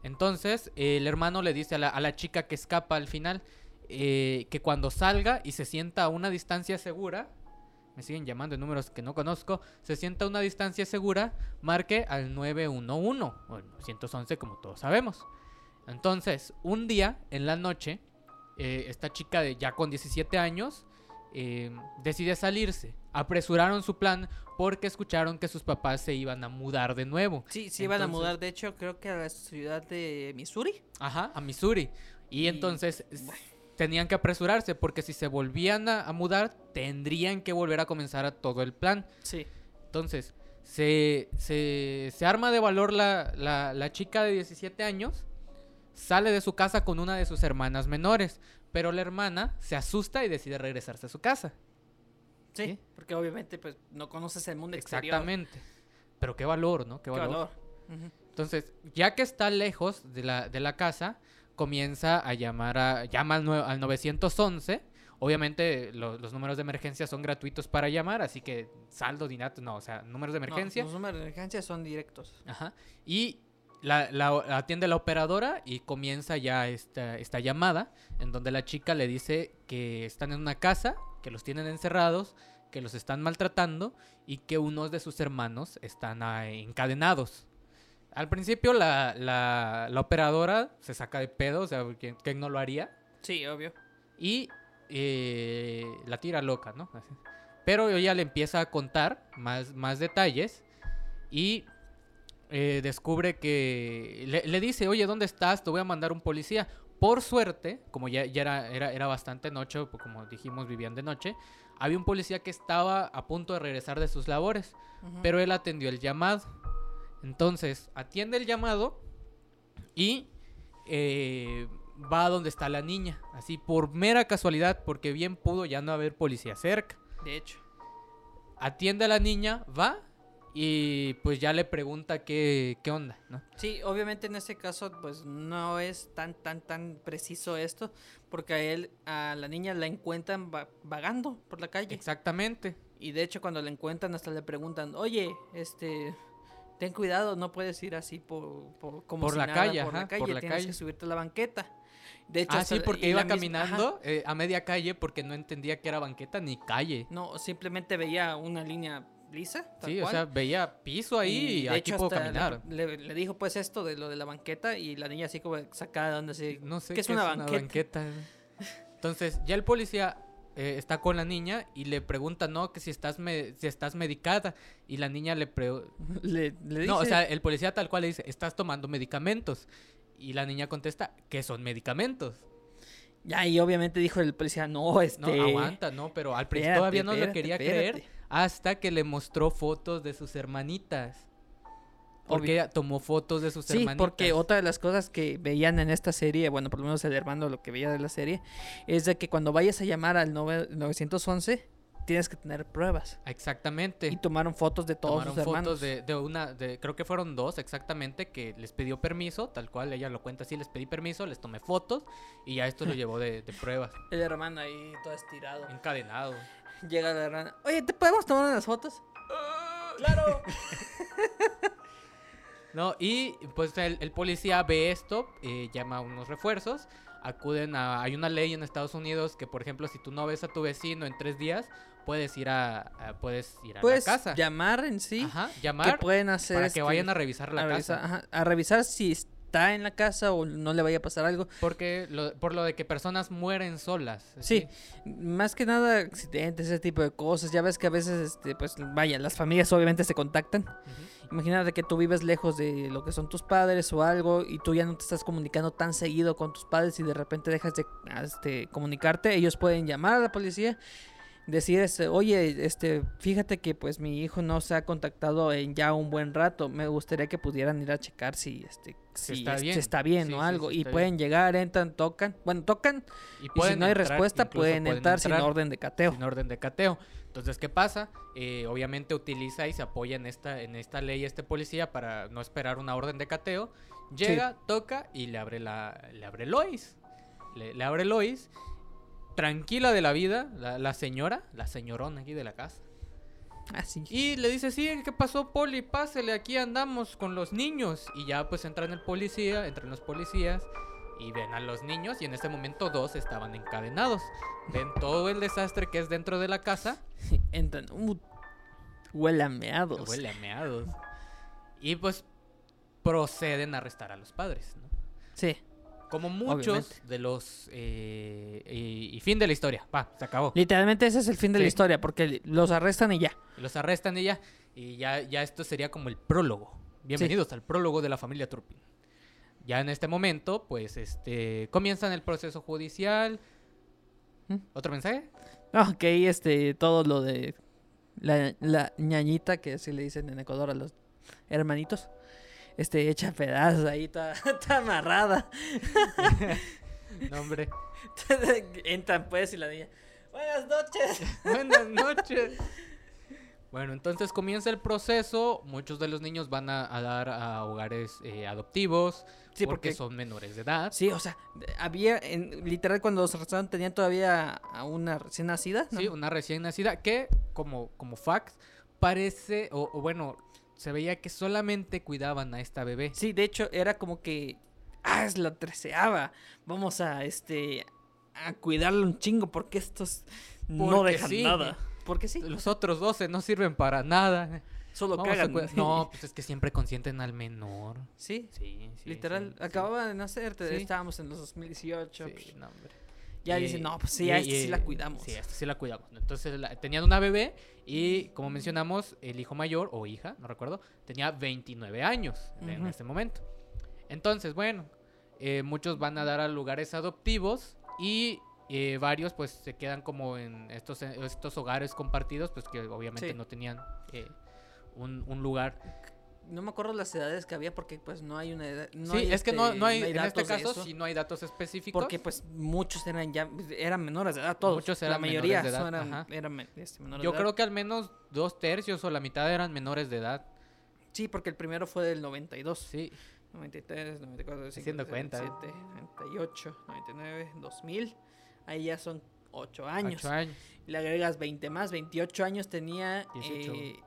Entonces, el hermano le dice a la, a la chica que escapa al final eh, que cuando salga y se sienta a una distancia segura, me siguen llamando en números que no conozco, se sienta a una distancia segura, marque al 911 o el 911 como todos sabemos. Entonces, un día en la noche, eh, esta chica de ya con 17 años eh, decide salirse. Apresuraron su plan porque escucharon que sus papás se iban a mudar de nuevo. Sí, se iban a mudar, de hecho, creo que a la ciudad de Missouri. Ajá, a Missouri. Y, Y, entonces tenían que apresurarse porque si se volvían a, a mudar, tendrían que volver a comenzar a todo el plan. Sí. Entonces, se, se, se arma de valor la, la, la chica de 17 años, sale de su casa con una de sus hermanas menores, pero la hermana se asusta y decide regresarse a su casa. Sí, ¿Sí? porque obviamente pues no conoces el mundo exterior. Exactamente. Pero qué valor, ¿no? Qué Qué valor. Entonces, ya que está lejos de la, de la casa, comienza a llamar a. llama al, al 911. Obviamente, lo- los números de emergencia son gratuitos para llamar, así que saldo, dinato, no, o sea, números de No, emergencia. los números de emergencia son directos. Ajá. Y la, la- la atiende la operadora y comienza ya esta, esta llamada en donde la chica le dice que están en una casa, que los tienen encerrados, que los están maltratando y que unos de sus hermanos están ah, encadenados. Al principio la, la- la operadora se saca de pedo, o sea, ¿quién, quién no lo haría? Sí, obvio. y eh, la tira loca, ¿no? Así. Pero ella le empieza a contar más, más detalles y eh, descubre que le, le dice, oye, ¿dónde estás? Te voy a mandar un policía. Por suerte, como ya, ya era, era, era bastante noche, como dijimos, vivían de noche, había un policía que estaba a punto de regresar de sus labores, pero él atendió el llamado. Entonces, atiende el llamado y eh, va a donde está la niña, así por mera casualidad, porque bien pudo ya no haber policía cerca. De hecho. Atiende a la niña, va y pues ya le pregunta qué, qué onda, ¿no? Sí, obviamente en este caso pues no es tan tan tan preciso esto porque a él a la niña la encuentran va- vagando por la calle Exactamente. y de hecho cuando la encuentran hasta le preguntan, "Oye, este ten cuidado, no puedes ir así por, por como Por si la nada calle, por la calle, por la tienes calle. que subirte a la banqueta." De hecho, Ah, sí, porque iba caminando eh, a media calle porque no entendía que era banqueta ni calle. No, simplemente veía una línea lisa, tal Sí, o sea, veía piso ahí y, de aquí hecho, puedo caminar. Le, le dijo pues esto de lo de la banqueta y la niña así como sacada de onda así. No sé ¿Qué es una banqueta? banqueta. Entonces, ya el policía eh, está con la niña y le pregunta, no, que si estás, me- si estás medicada. Y la niña le pregunta... (laughs) Le, le dice, No, o sea, el policía tal cual le dice, estás tomando medicamentos. Y la niña contesta, ¿qué son medicamentos? Ya, y obviamente dijo el policía, no, este... No, aguanta, no, pero al principio todavía no lo quería espérate". creer hasta que le mostró fotos de sus hermanitas. Porque ella tomó fotos de sus Sí, hermanitas. porque otra de las cosas que veían en esta serie, bueno, por lo menos el hermano lo que veía de la serie, es de que cuando vayas a llamar al nove- 911, tienes que tener pruebas. Exactamente. Y tomaron fotos de todos Tomaron sus hermanos. fotos de, de una, de, creo que fueron dos exactamente, que les pidió permiso, tal cual ella lo cuenta así, les pedí permiso, les tomé fotos y ya esto lo (laughs) llevó de, de pruebas, El hermano ahí todo estirado. encadenado. Llega la hermana, oye, ¿te podemos tomar unas fotos? ¡Claro! (laughs) No, y pues el, el policía ve esto, eh, llama a unos refuerzos, acuden a... Hay una ley en Estados Unidos que, por ejemplo, si tú no ves a tu vecino en tres días, puedes ir a, a- puedes ir a Puedes la casa. llamar en sí. Ajá, que llamar pueden hacer para este, que vayan a revisar la a casa. revisar, ajá, a revisar si está en la casa o no le vaya a pasar algo. Porque lo- por lo de que personas mueren solas. Sí, más que nada accidentes, ese tipo de cosas. Ya ves que a veces, este, pues, vaya, las familias obviamente se contactan. Ujú. Imagínate que tú vives lejos de lo que son tus padres o algo y tú ya no te estás comunicando tan seguido con tus padres y de repente dejas de este, comunicarte. Ellos pueden llamar a la policía, decir, este, oye, este, fíjate que pues mi hijo no se ha contactado en ya un buen rato. Me gustaría que pudieran ir a checar si, este, si está este, bien. está bien Sí, o algo. sí, y pueden llegar, entran, tocan. Bueno, tocan Y, y si no hay entrar, respuesta pueden, entrar sin orden de cateo. sin orden de cateo. Entonces, ¿qué pasa? Eh, obviamente utiliza y se apoya en esta, en esta ley este policía para no esperar una orden de cateo. Llega, toca y le abre la, le abre Lois. Le, le abre Lois. Tranquila de la vida, la, la señora, la señorona aquí de la casa. Así. Y le dice, sí, ¿qué pasó, Poli? Pásele, aquí andamos con los niños. Y ya pues entran el policía, entran los policías y ven a los niños y en ese momento dos estaban encadenados. Ven todo el desastre que es dentro de la casa. (laughs) entran. Uh, huele a meados. Huele a meados. Y pues proceden a arrestar a los padres, ¿no? Sí. Como muchos Obviamente. de los... eh, y, y fin de la historia. Va, se acabó. Literalmente ese es el fin de la historia, porque los arrestan y ya. Los arrestan y ya. Y ya, ya esto sería como el prólogo. Bienvenidos al prólogo de la familia Turpin. Ya en este momento, pues, este, comienzan el proceso judicial. ¿Mm? ¿Otro mensaje? Ok, este, todo lo de la, la ñañita, que así le dicen en Ecuador a los hermanitos. Este, hecha pedazos ahí, toda (laughs) amarrada. (laughs) No, hombre. (laughs) Entran pues y la niña. Buenas noches. Buenas noches. Bueno, entonces comienza el proceso. Muchos de los niños van a, a dar a hogares eh, adoptivos. Sí, porque, porque- son menores de edad. Sí, o sea, había, en, literal, cuando los arrestaron tenían todavía a una recién nacida. ¿no? Sí, una recién nacida que, como, como fact, parece, o, o bueno, se veía que solamente cuidaban a esta bebé. Sí, de hecho, era como que. Ah, es la treceava. Vamos a este. a cuidarlo un chingo porque estos no dejan sí. nada. Porque sí. Los otros 12 no sirven para nada. Solo Vamos cagan. No, pues es que siempre consienten al menor. Sí, Sí, sí. literal. sí, sí. Acababa de nacer, estábamos en los 2018. Sí, pues, no, hombre. Ya Y- dicen, no, pues sí, a esta sí la cuidamos. Sí, a esta sí la cuidamos. Entonces la- tenían una bebé y, como mencionamos, el hijo mayor o hija, no recuerdo, tenía 29 años en este momento. Entonces, bueno, eh, muchos van a dar a lugares adoptivos y eh, varios pues se quedan como en estos, estos hogares compartidos, pues que obviamente Sí. no tenían eh, un, un lugar. No me acuerdo las edades que había porque pues no hay una edad. no sí, hay, es que no, este, no hay, en este caso sí no hay datos específicos. Porque pues muchos eran ya, eran menores de edad, todos. Muchos la eran mayoría menores de edad, son eran, eran este, menores Yo de edad. creo que al menos dos tercios o la mitad eran menores de edad. Sí, porque el primero fue del 92. Sí, 93, 94, 95, Haciendo cuenta, ¿eh? 97, 98, 99, 2000. Ahí ya son 8 años. ocho años. Le agregas 20 más, 28 años tenía. 18. eh,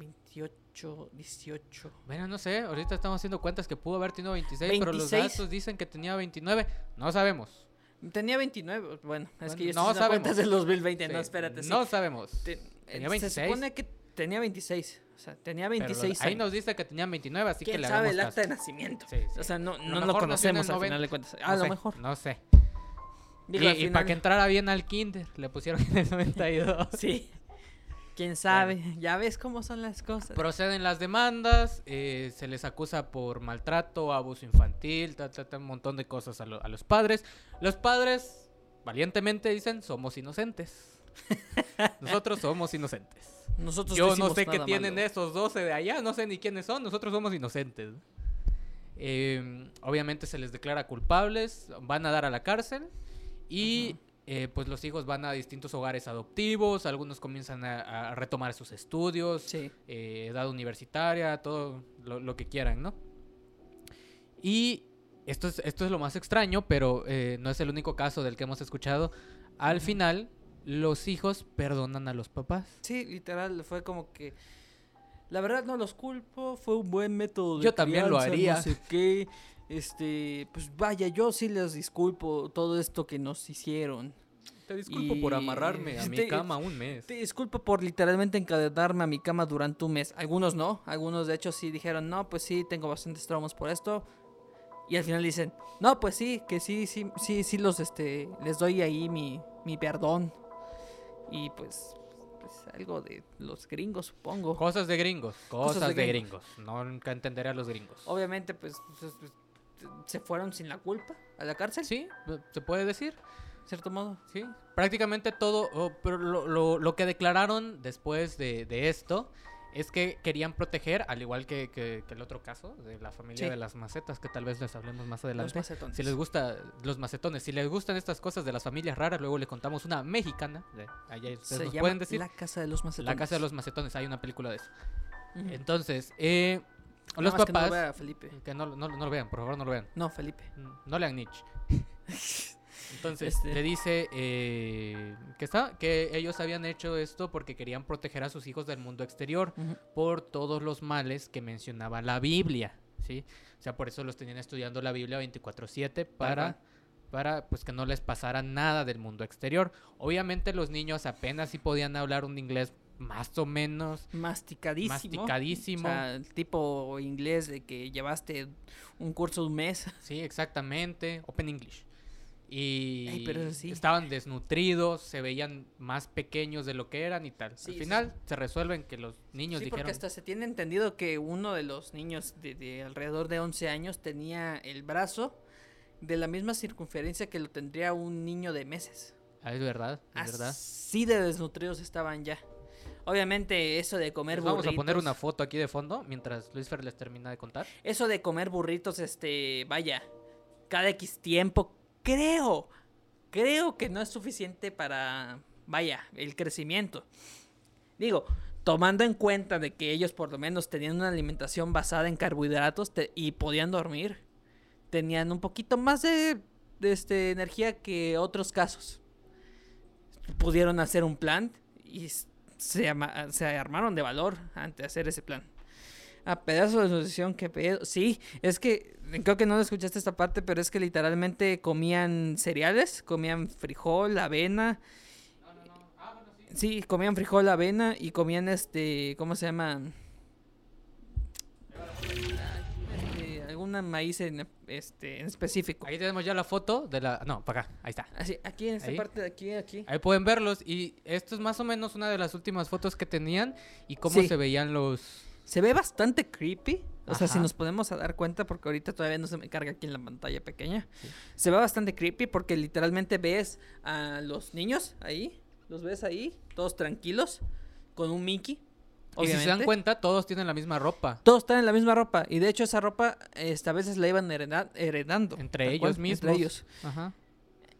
28, 18. Bueno, no sé, ahorita estamos haciendo cuentas que pudo haber tenido 26, pero los 26. datos dicen que tenía 29. No sabemos. Tenía 29. Bueno, es Bueno, que yo no estoy cuentas del 2020. Sí, No, espérate. sí. No sabemos. Te- ¿Tenía eh, 26? Se supone que tenía 26. O sea, tenía Pero 26 ahí años. nos dice que tenía 29, así que ¿Quién le sabe el acta de nacimiento? Sí. O sea, no, lo no lo el conocemos al 90. final de cuentas. No A lo sé, mejor. No sé. Digo, y, al y final- para que entrara bien al kinder, le pusieron (laughs) en el 92. Sí. ¿Quién sabe? (laughs) Ya ves cómo son las cosas. Proceden las demandas, eh, se les acusa por maltrato, abuso infantil, ta, ta, ta, un montón de cosas a, lo- a los padres. Los padres, valientemente dicen, somos inocentes. (laughs) Nosotros somos inocentes. Nosotros Yo no sé qué tienen esos 12 de allá, no sé ni quiénes son, nosotros somos inocentes. Eh, obviamente se les declara culpables, van a dar a la cárcel y eh, pues los hijos van a distintos hogares adoptivos, algunos comienzan a, a retomar sus estudios, Sí. eh, edad universitaria, todo lo, lo que quieran, ¿no? Y esto es, esto es lo más extraño, pero eh, no es el único caso del que hemos escuchado. Al final, los hijos perdonan a los papás. Sí, literal, fue como que. La verdad no los culpo, fue un buen método de Yo también lo haría. No sé qué. Este, pues vaya, yo sí les disculpo todo esto que nos hicieron. Te disculpo por amarrarme a mi Te- cama un mes. Te disculpo por literalmente encadenarme a mi cama durante un mes. Algunos no, algunos de hecho sí dijeron, no, pues sí, tengo bastantes traumas por esto. Y al final dicen, no, pues sí, que sí, sí, sí, sí los, este, les doy ahí mi, mi perdón. Y pues, pues algo de los gringos, supongo. Cosas de gringos, cosas, Cosas de de, gringos. Nunca entenderé a los gringos. Obviamente, pues, pues, pues, se fueron sin la culpa a la cárcel, Sí, se puede decir. de cierto modo. Sí, prácticamente todo, oh, pero lo, lo- lo que declararon después de, de esto es que querían proteger, al igual que, que- que el otro caso de la familia Sí. de las macetas, que tal vez les hablemos más Los adelante. macetones. Si les gusta los macetones, si les gustan estas cosas de las familias raras, luego le contamos una mexicana, de allá Se nos llama pueden decir. La Casa de los Macetones. La casa de los macetones, hay una película de eso. Entonces, eh, Nada los más que no lo papás, vea Felipe. que no, no- no lo vean, por favor no lo vean. No, Felipe. No lean Nietzsche. (laughs) Entonces, Este. le dice eh, que, está, que ellos habían hecho esto porque querían proteger a sus hijos del mundo exterior por todos los males que mencionaba la Biblia, ¿sí? O sea, por eso los tenían estudiando la Biblia 24/7 para, para pues que no les pasara nada del mundo exterior. Obviamente los niños apenas sí podían hablar un inglés más o menos Masticadísimo. masticadísimo. O sea, el tipo inglés de que llevaste un curso de un mes. Sí, exactamente. Open English. Y pero sí. estaban desnutridos, se veían más pequeños de lo que eran y tal. Sí, Al sí, final se resuelven que los niños Sí, dijeron... porque hasta se tiene entendido que uno de los niños de, de alrededor de 11 años tenía el brazo de la misma circunferencia que lo tendría un niño de meses. Ah, es verdad, es verdad. Así de desnutridos estaban ya. Obviamente eso de comer Les vamos a poner burritos- una foto aquí de fondo mientras Luis Fer les termina de contar. Eso de comer burritos, este, vaya, cada X tiempo, creo, creo que no es suficiente para, vaya, el crecimiento. Digo, tomando en cuenta de que ellos por lo menos tenían una alimentación basada en carbohidratos te- y podían dormir, tenían un poquito más de, de, este, energía que otros casos. Pudieron hacer un plan y se, ama- se armaron de valor ante hacer ese plan. A pedazo de nutrición, que pedo. Sí, es que creo que no escuchaste esta parte, pero es que literalmente comían cereales, comían frijol, avena. Sí, comían frijol, avena y comían este, ¿cómo se llama? Una maíz en, este, en específico. Ahí tenemos ya la foto de la... No, para acá, ahí está. Así, aquí en esta Ahí. parte de aquí, aquí. Ahí pueden verlos y esto es más o menos una de las últimas fotos que tenían y cómo Sí. se veían los... Se ve bastante creepy. O sea, si nos podemos a dar cuenta, porque ahorita todavía no se me carga aquí en la pantalla pequeña. Sí. Se ve bastante creepy porque literalmente ves a los niños ahí. Los ves ahí, todos tranquilos, con un Mickey. Y si se dan obviamente. cuenta, todos tienen la misma ropa. Todos están en la misma ropa. Y de hecho, esa ropa este, a veces la iban hereda- heredando. Entre ellos cual, mismos. Entre ellos. Ajá.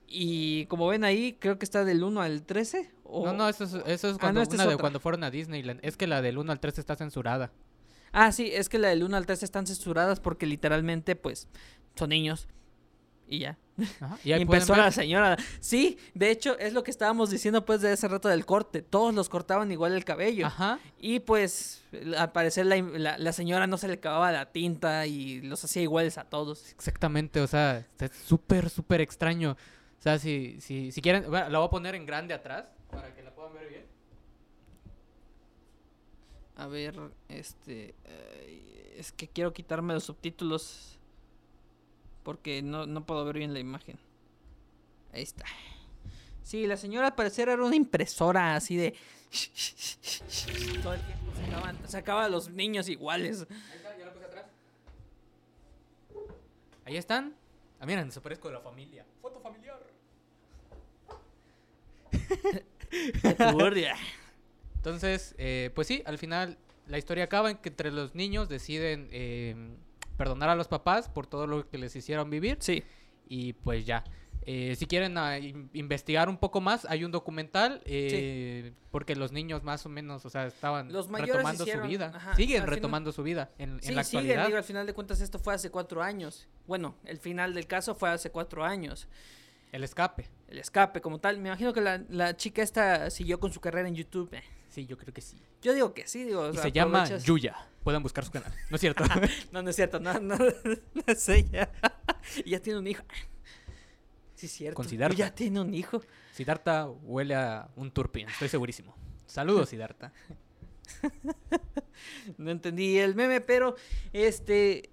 Y como ven ahí, creo que está del 1 al 13. O... No, no, eso es, eso es Ah, cuando, esta es de fueron a Disneyland. Es que la del 1 al 3 está censurada. Ah, sí, es que la del 1 al 13 están censuradas porque literalmente, pues, son niños. Y ya. Ajá. Y Y ahí pueden empezó ver- la señora. Sí, de hecho, es lo que estábamos diciendo pues de ese rato del corte. Todos los cortaban igual el cabello. Ajá. Y pues, al parecer la, la- la señora no se le acababa la tinta y los hacía iguales a todos. Exactamente, o sea, es súper, súper extraño. O sea, si, si, si quieren, bueno, la voy a poner en grande atrás para que la puedan ver bien. A ver, este... eh, es que quiero quitarme los subtítulos porque no, no puedo ver bien la imagen. Ahí está. Sí, la señora al parecer era una impresora así de... (laughs) Todo el tiempo sacaban, sacaba a los niños iguales. Ahí está, ya la puse atrás. Ahí están. Ah, miren, desaparezco de la familia. Foto familiar. (laughs) Entonces, eh, pues sí, al final la historia acaba en que entre los niños deciden eh, perdonar a los papás por todo lo que les hicieron vivir. Sí. Y pues ya. Eh, si quieren ah, in- investigar un poco más, hay un documental, eh, porque los niños más o menos, o sea, estaban Los retomando hicieron- su vida. ajá, siguen final- retomando su vida en, en Sí, la siguen, actualidad. digo, al final de cuentas esto fue hace cuatro años. Bueno, el final del caso fue hace cuatro años. El escape. El escape como tal. Me imagino que la, la chica esta siguió con su carrera en YouTube. Eh, Sí, yo creo que sí. Yo digo que sí, digo. o y sea, se llama Yuya. Pueden buscar su canal. No es cierto. (laughs) No, no es cierto, no, no. (laughs) (laughs) Y ya tiene un hijo. Sí, es cierto. Con Siddhartha. Ya tiene un hijo. Siddhartha huele a un turpin, estoy segurísimo. Saludos, Siddhartha. No entendí el meme, pero este.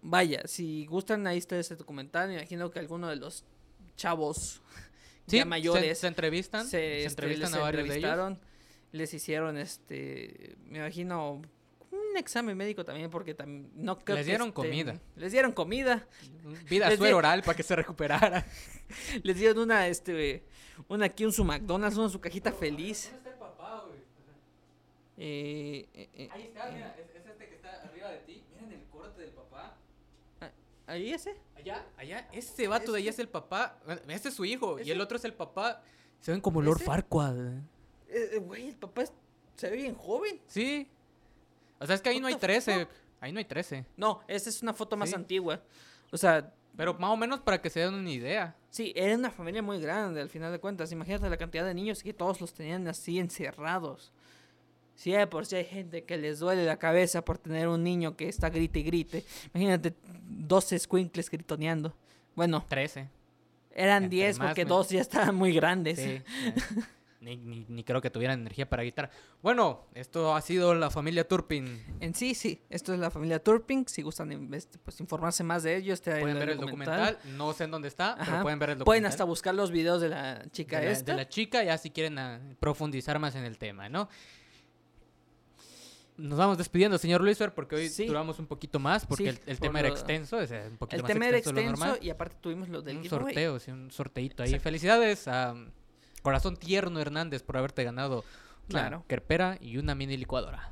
Vaya, si gustan, ahí está ese documental. Me imagino que alguno de los chavos Sí, ya se- mayores Se, entrevistan. se, Se, este, entrevistan a varios de ellos. entrevistaron, les hicieron este me imagino examen médico también porque tam- no creo Les que dieron comida. les dieron comida Vida suero oral para que se recuperara. (laughs) les dieron una este una aquí un su McDonald's una su cajita feliz está el papá, güey? Eh, eh, eh, Ahí está, eh, mira, es, es este que está arriba de ti. Miren el corte del papá. ahí ese Allá, allá, ese vato de allá es el papá. Este es su hijo y el otro es el papá. Se ven como Lord ¿Ese? Farquaad. Eh, eh, güey el papá es- se ve bien joven Sí. O sea, es que ahí no hay What the 13. fuck? Ahí no hay 13. no esa es una foto más Sí. antigua o sea Pero más o menos para que se den una idea. Sí, era una familia muy grande al final de cuentas. Imagínate la cantidad de niños que todos los tenían así encerrados. Si de por si hay gente que les duele la cabeza por tener un niño que está grite y grite. Imagínate 12 squinkles gritoneando. Bueno, 13. eran Entre 10 más porque me- dos ya estaban muy grandes. Sí. (laughs) ni, ni, ni creo que tuvieran energía para gritar. Bueno, esto ha sido la familia Turpin. En sí, sí. Esto es la familia Turping. Si gustan este, pues, informarse más de ellos, Pueden ver el documental. No sé en dónde está, pero pueden ver el documental. Pueden hasta buscar los videos de la chica de la, esta. de la chica, ya si quieren ah, profundizar más en el tema, ¿no? Nos vamos despidiendo, señor Luisfer, porque hoy Sí. duramos un poquito más, porque Sí, el, el por tema era extenso, un poquito El más tema era extenso de lo extenso normal. y aparte tuvimos lo del Un giveaway. sorteo, sí, un sorteito ahí. Felicidades a Corazón Tierno Hernández por haberte ganado una Claro. querpera y una mini licuadora.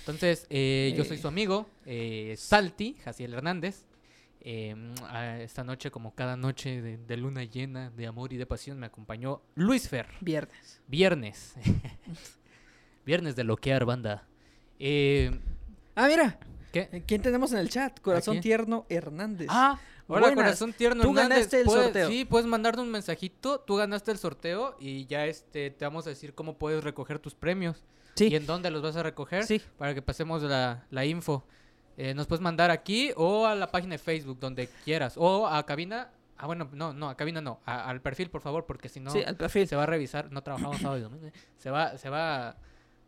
Entonces, eh, yo soy Eh. su amigo, eh, Salti, Jaciel Hernández. Eh, esta noche, como cada noche de, de luna llena, de amor y de pasión, me acompañó Luis Fer. Viernes. Viernes. (laughs) Viernes de loquear, banda. Eh, Ah, mira. ¿Qué? ¿Quién tenemos en el chat? Corazón? Tierno Hernández. Ah, hola, Buenas. corazón tierno. Tú Hernández. ganaste el Puedes- sorteo. Sí, puedes mandarnos un mensajito. Tú ganaste el sorteo y ya este te vamos a decir cómo puedes recoger tus premios y sí. en dónde los vas a recoger Sí. para que pasemos la, la info. Eh, nos puedes mandar aquí o a la página de Facebook, donde quieras. O a cabina. Ah, bueno, no, no, a cabina no. a- al perfil, por favor, porque si no Sí, al perfil. se va a revisar. No trabajamos sábado y domingo. ¿eh? Se va, se va,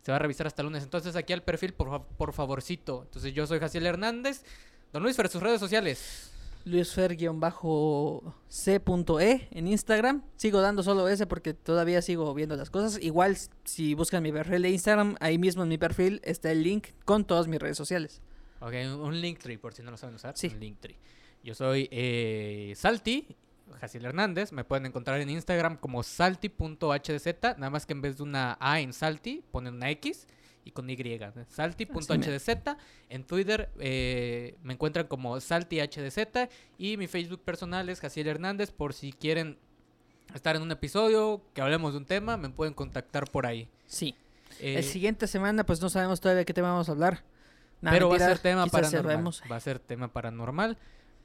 se va a revisar hasta el lunes. Entonces aquí al perfil, por, por favorcito. Entonces yo soy Jaciel Hernández. Don Luis Fer, sus redes sociales. luisfer-c.e en Instagram. Sigo dando solo ese porque todavía sigo viendo las cosas. Igual si buscan mi perfil de Instagram, ahí mismo en mi perfil está el link con todas mis redes sociales. Ok, un, Linktree, por si no lo saben usar. Sí. Un Linktree. Yo soy eh, Salti, Jaciel Hernández. Me pueden encontrar en Instagram como salti.hdz. Nada más que en vez de una A en Salti, ponen una X y con Y. Salti.hdz. En Twitter eh, me encuentran como saltihdz. Y mi Facebook personal es Jaciel Hernández. Por si quieren estar en un episodio, que hablemos de un tema, me pueden contactar por ahí. Sí. Eh, el siguiente semana pues no sabemos todavía qué tema vamos a hablar. Pero va a ser tema paranormal. Va a ser tema paranormal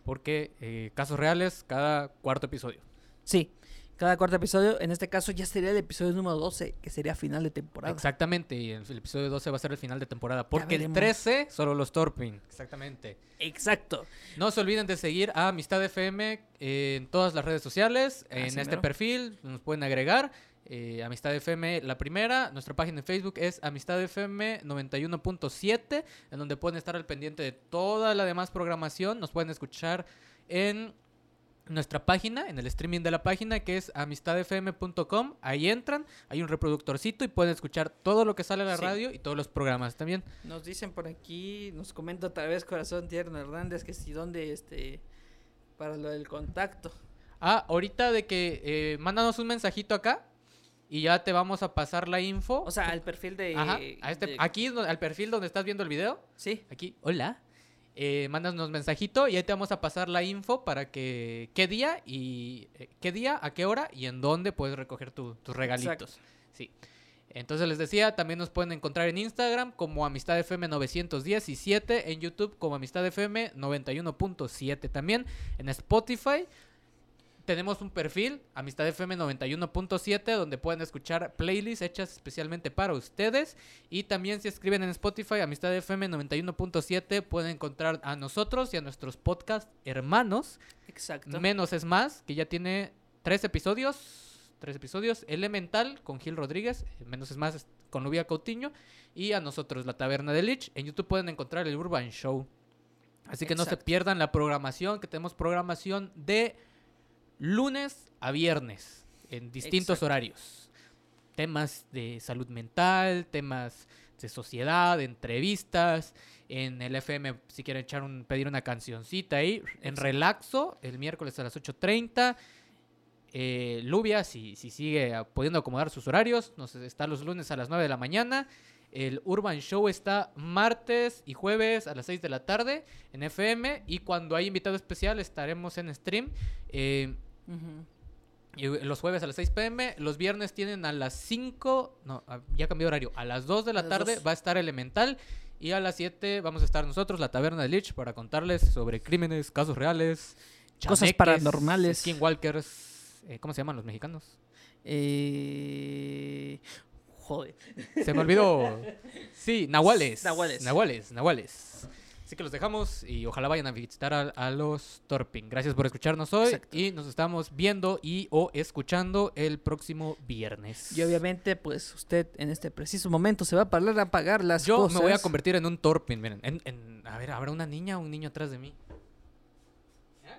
porque eh, casos reales cada cuarto episodio. Sí. Cada cuarto episodio, en este caso ya sería el episodio número 12, que sería final de temporada. Exactamente, y el, el episodio 12 va a ser el final de temporada. Porque el veremos. 13 solo los Torpin. Exactamente. Exacto. No se olviden de seguir a Amistad FM en todas las redes sociales. En Así este perfil nos pueden agregar. eh, Amistad FM, la primera. Nuestra página en Facebook es Amistad FM 91.7, en donde pueden estar al pendiente de toda la demás programación. Nos pueden escuchar en nuestra página, en el streaming de la página, que es amistadfm.com. Ahí entran, hay un reproductorcito y pueden escuchar todo lo que sale a la Sí. radio y todos los programas también. Nos dicen por aquí, nos comenta otra vez Corazón Tierno Hernández que si dónde, este, para lo del contacto. Ah, ahorita de que eh, mándanos un mensajito acá y ya te vamos a pasar la info. O sea, al perfil de... Ajá, a este, de- aquí al perfil donde estás viendo el video. Sí, Aquí, hola. Eh, mándanos mensajito y ahí te vamos a pasar la info para que qué día y eh, qué día, a qué hora y en dónde puedes recoger tu- tus regalitos. Sí. Entonces les decía, también nos pueden encontrar en Instagram como Amistad FM 917, en YouTube como Amistad FM 91.7 también, en Spotify tenemos un perfil, Amistad FM 91.7, donde pueden escuchar playlists hechas especialmente para ustedes. Y también si escriben en Spotify, Amistad FM 91.7, pueden encontrar a nosotros y a nuestros podcast hermanos. exacto. Menos es más, que ya tiene tres episodios. Tres episodios. Elemental con Gil Rodríguez. Menos es más con Lubia Coutinho. Y a nosotros, La Taberna de Lich. En YouTube pueden encontrar el Urban Show. Así que no se pierdan la programación, que tenemos programación de lunes a viernes en distintos Exacto. horarios. Temas de salud mental, temas de sociedad, entrevistas. En el FM, si quieren echar un, pedir una cancioncita ahí. En. Relaxo, el miércoles a las 8.30. Eh, Lubia, si, si sigue pudiendo acomodar sus horarios, nos está los lunes a las 9 de la mañana. El Urban Show está martes y jueves a las 6 de la tarde en FM. Y cuando hay invitado especial estaremos en stream. eh, Y los jueves a las 6 pm, los viernes tienen a las 5, no, ya cambió horario, a las 2 de la tarde 2. va a estar Elemental y a las 7 vamos a estar nosotros, la Taberna de Lich, para contarles sobre crímenes, casos reales, Cosas paranormales. skinwalkers, eh, ¿cómo se llaman los mexicanos? Eh... Joder. Se me olvidó. (laughs) Sí, nahuales. Nahuales. Nahuales, nahuales. Así que los dejamos y ojalá vayan a visitar a, a los Torping. Gracias por escucharnos hoy Exacto. y nos estamos viendo y o escuchando el próximo viernes. Y obviamente, pues usted en este preciso momento se va a parar a apagar las Yo cosas. me voy a convertir en un Torpin, miren. En, en- a ver, ¿habrá una niña o un niño atrás de mí? ¿Eh?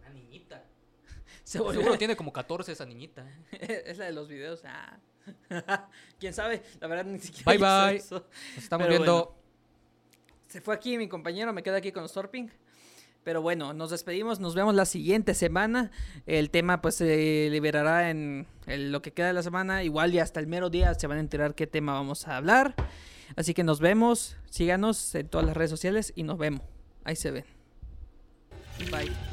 Una niñita. (laughs) Se Seguro tiene como 14 esa niñita. ¿eh? (laughs) es la de los videos. Ah. (laughs) ¿Quién sabe? La verdad ni siquiera Bye, bye. eso. Nos estamos Pero viendo. Se fue aquí mi compañero, me quedo aquí con los Torping. Pero bueno, nos despedimos, nos vemos la siguiente semana. El tema pues se liberará en el- lo que queda de la semana. Igual y hasta el mero día se van a enterar qué tema vamos a hablar. Así que nos vemos, síganos en todas las redes sociales y nos vemos. Ahí se ven. Bye.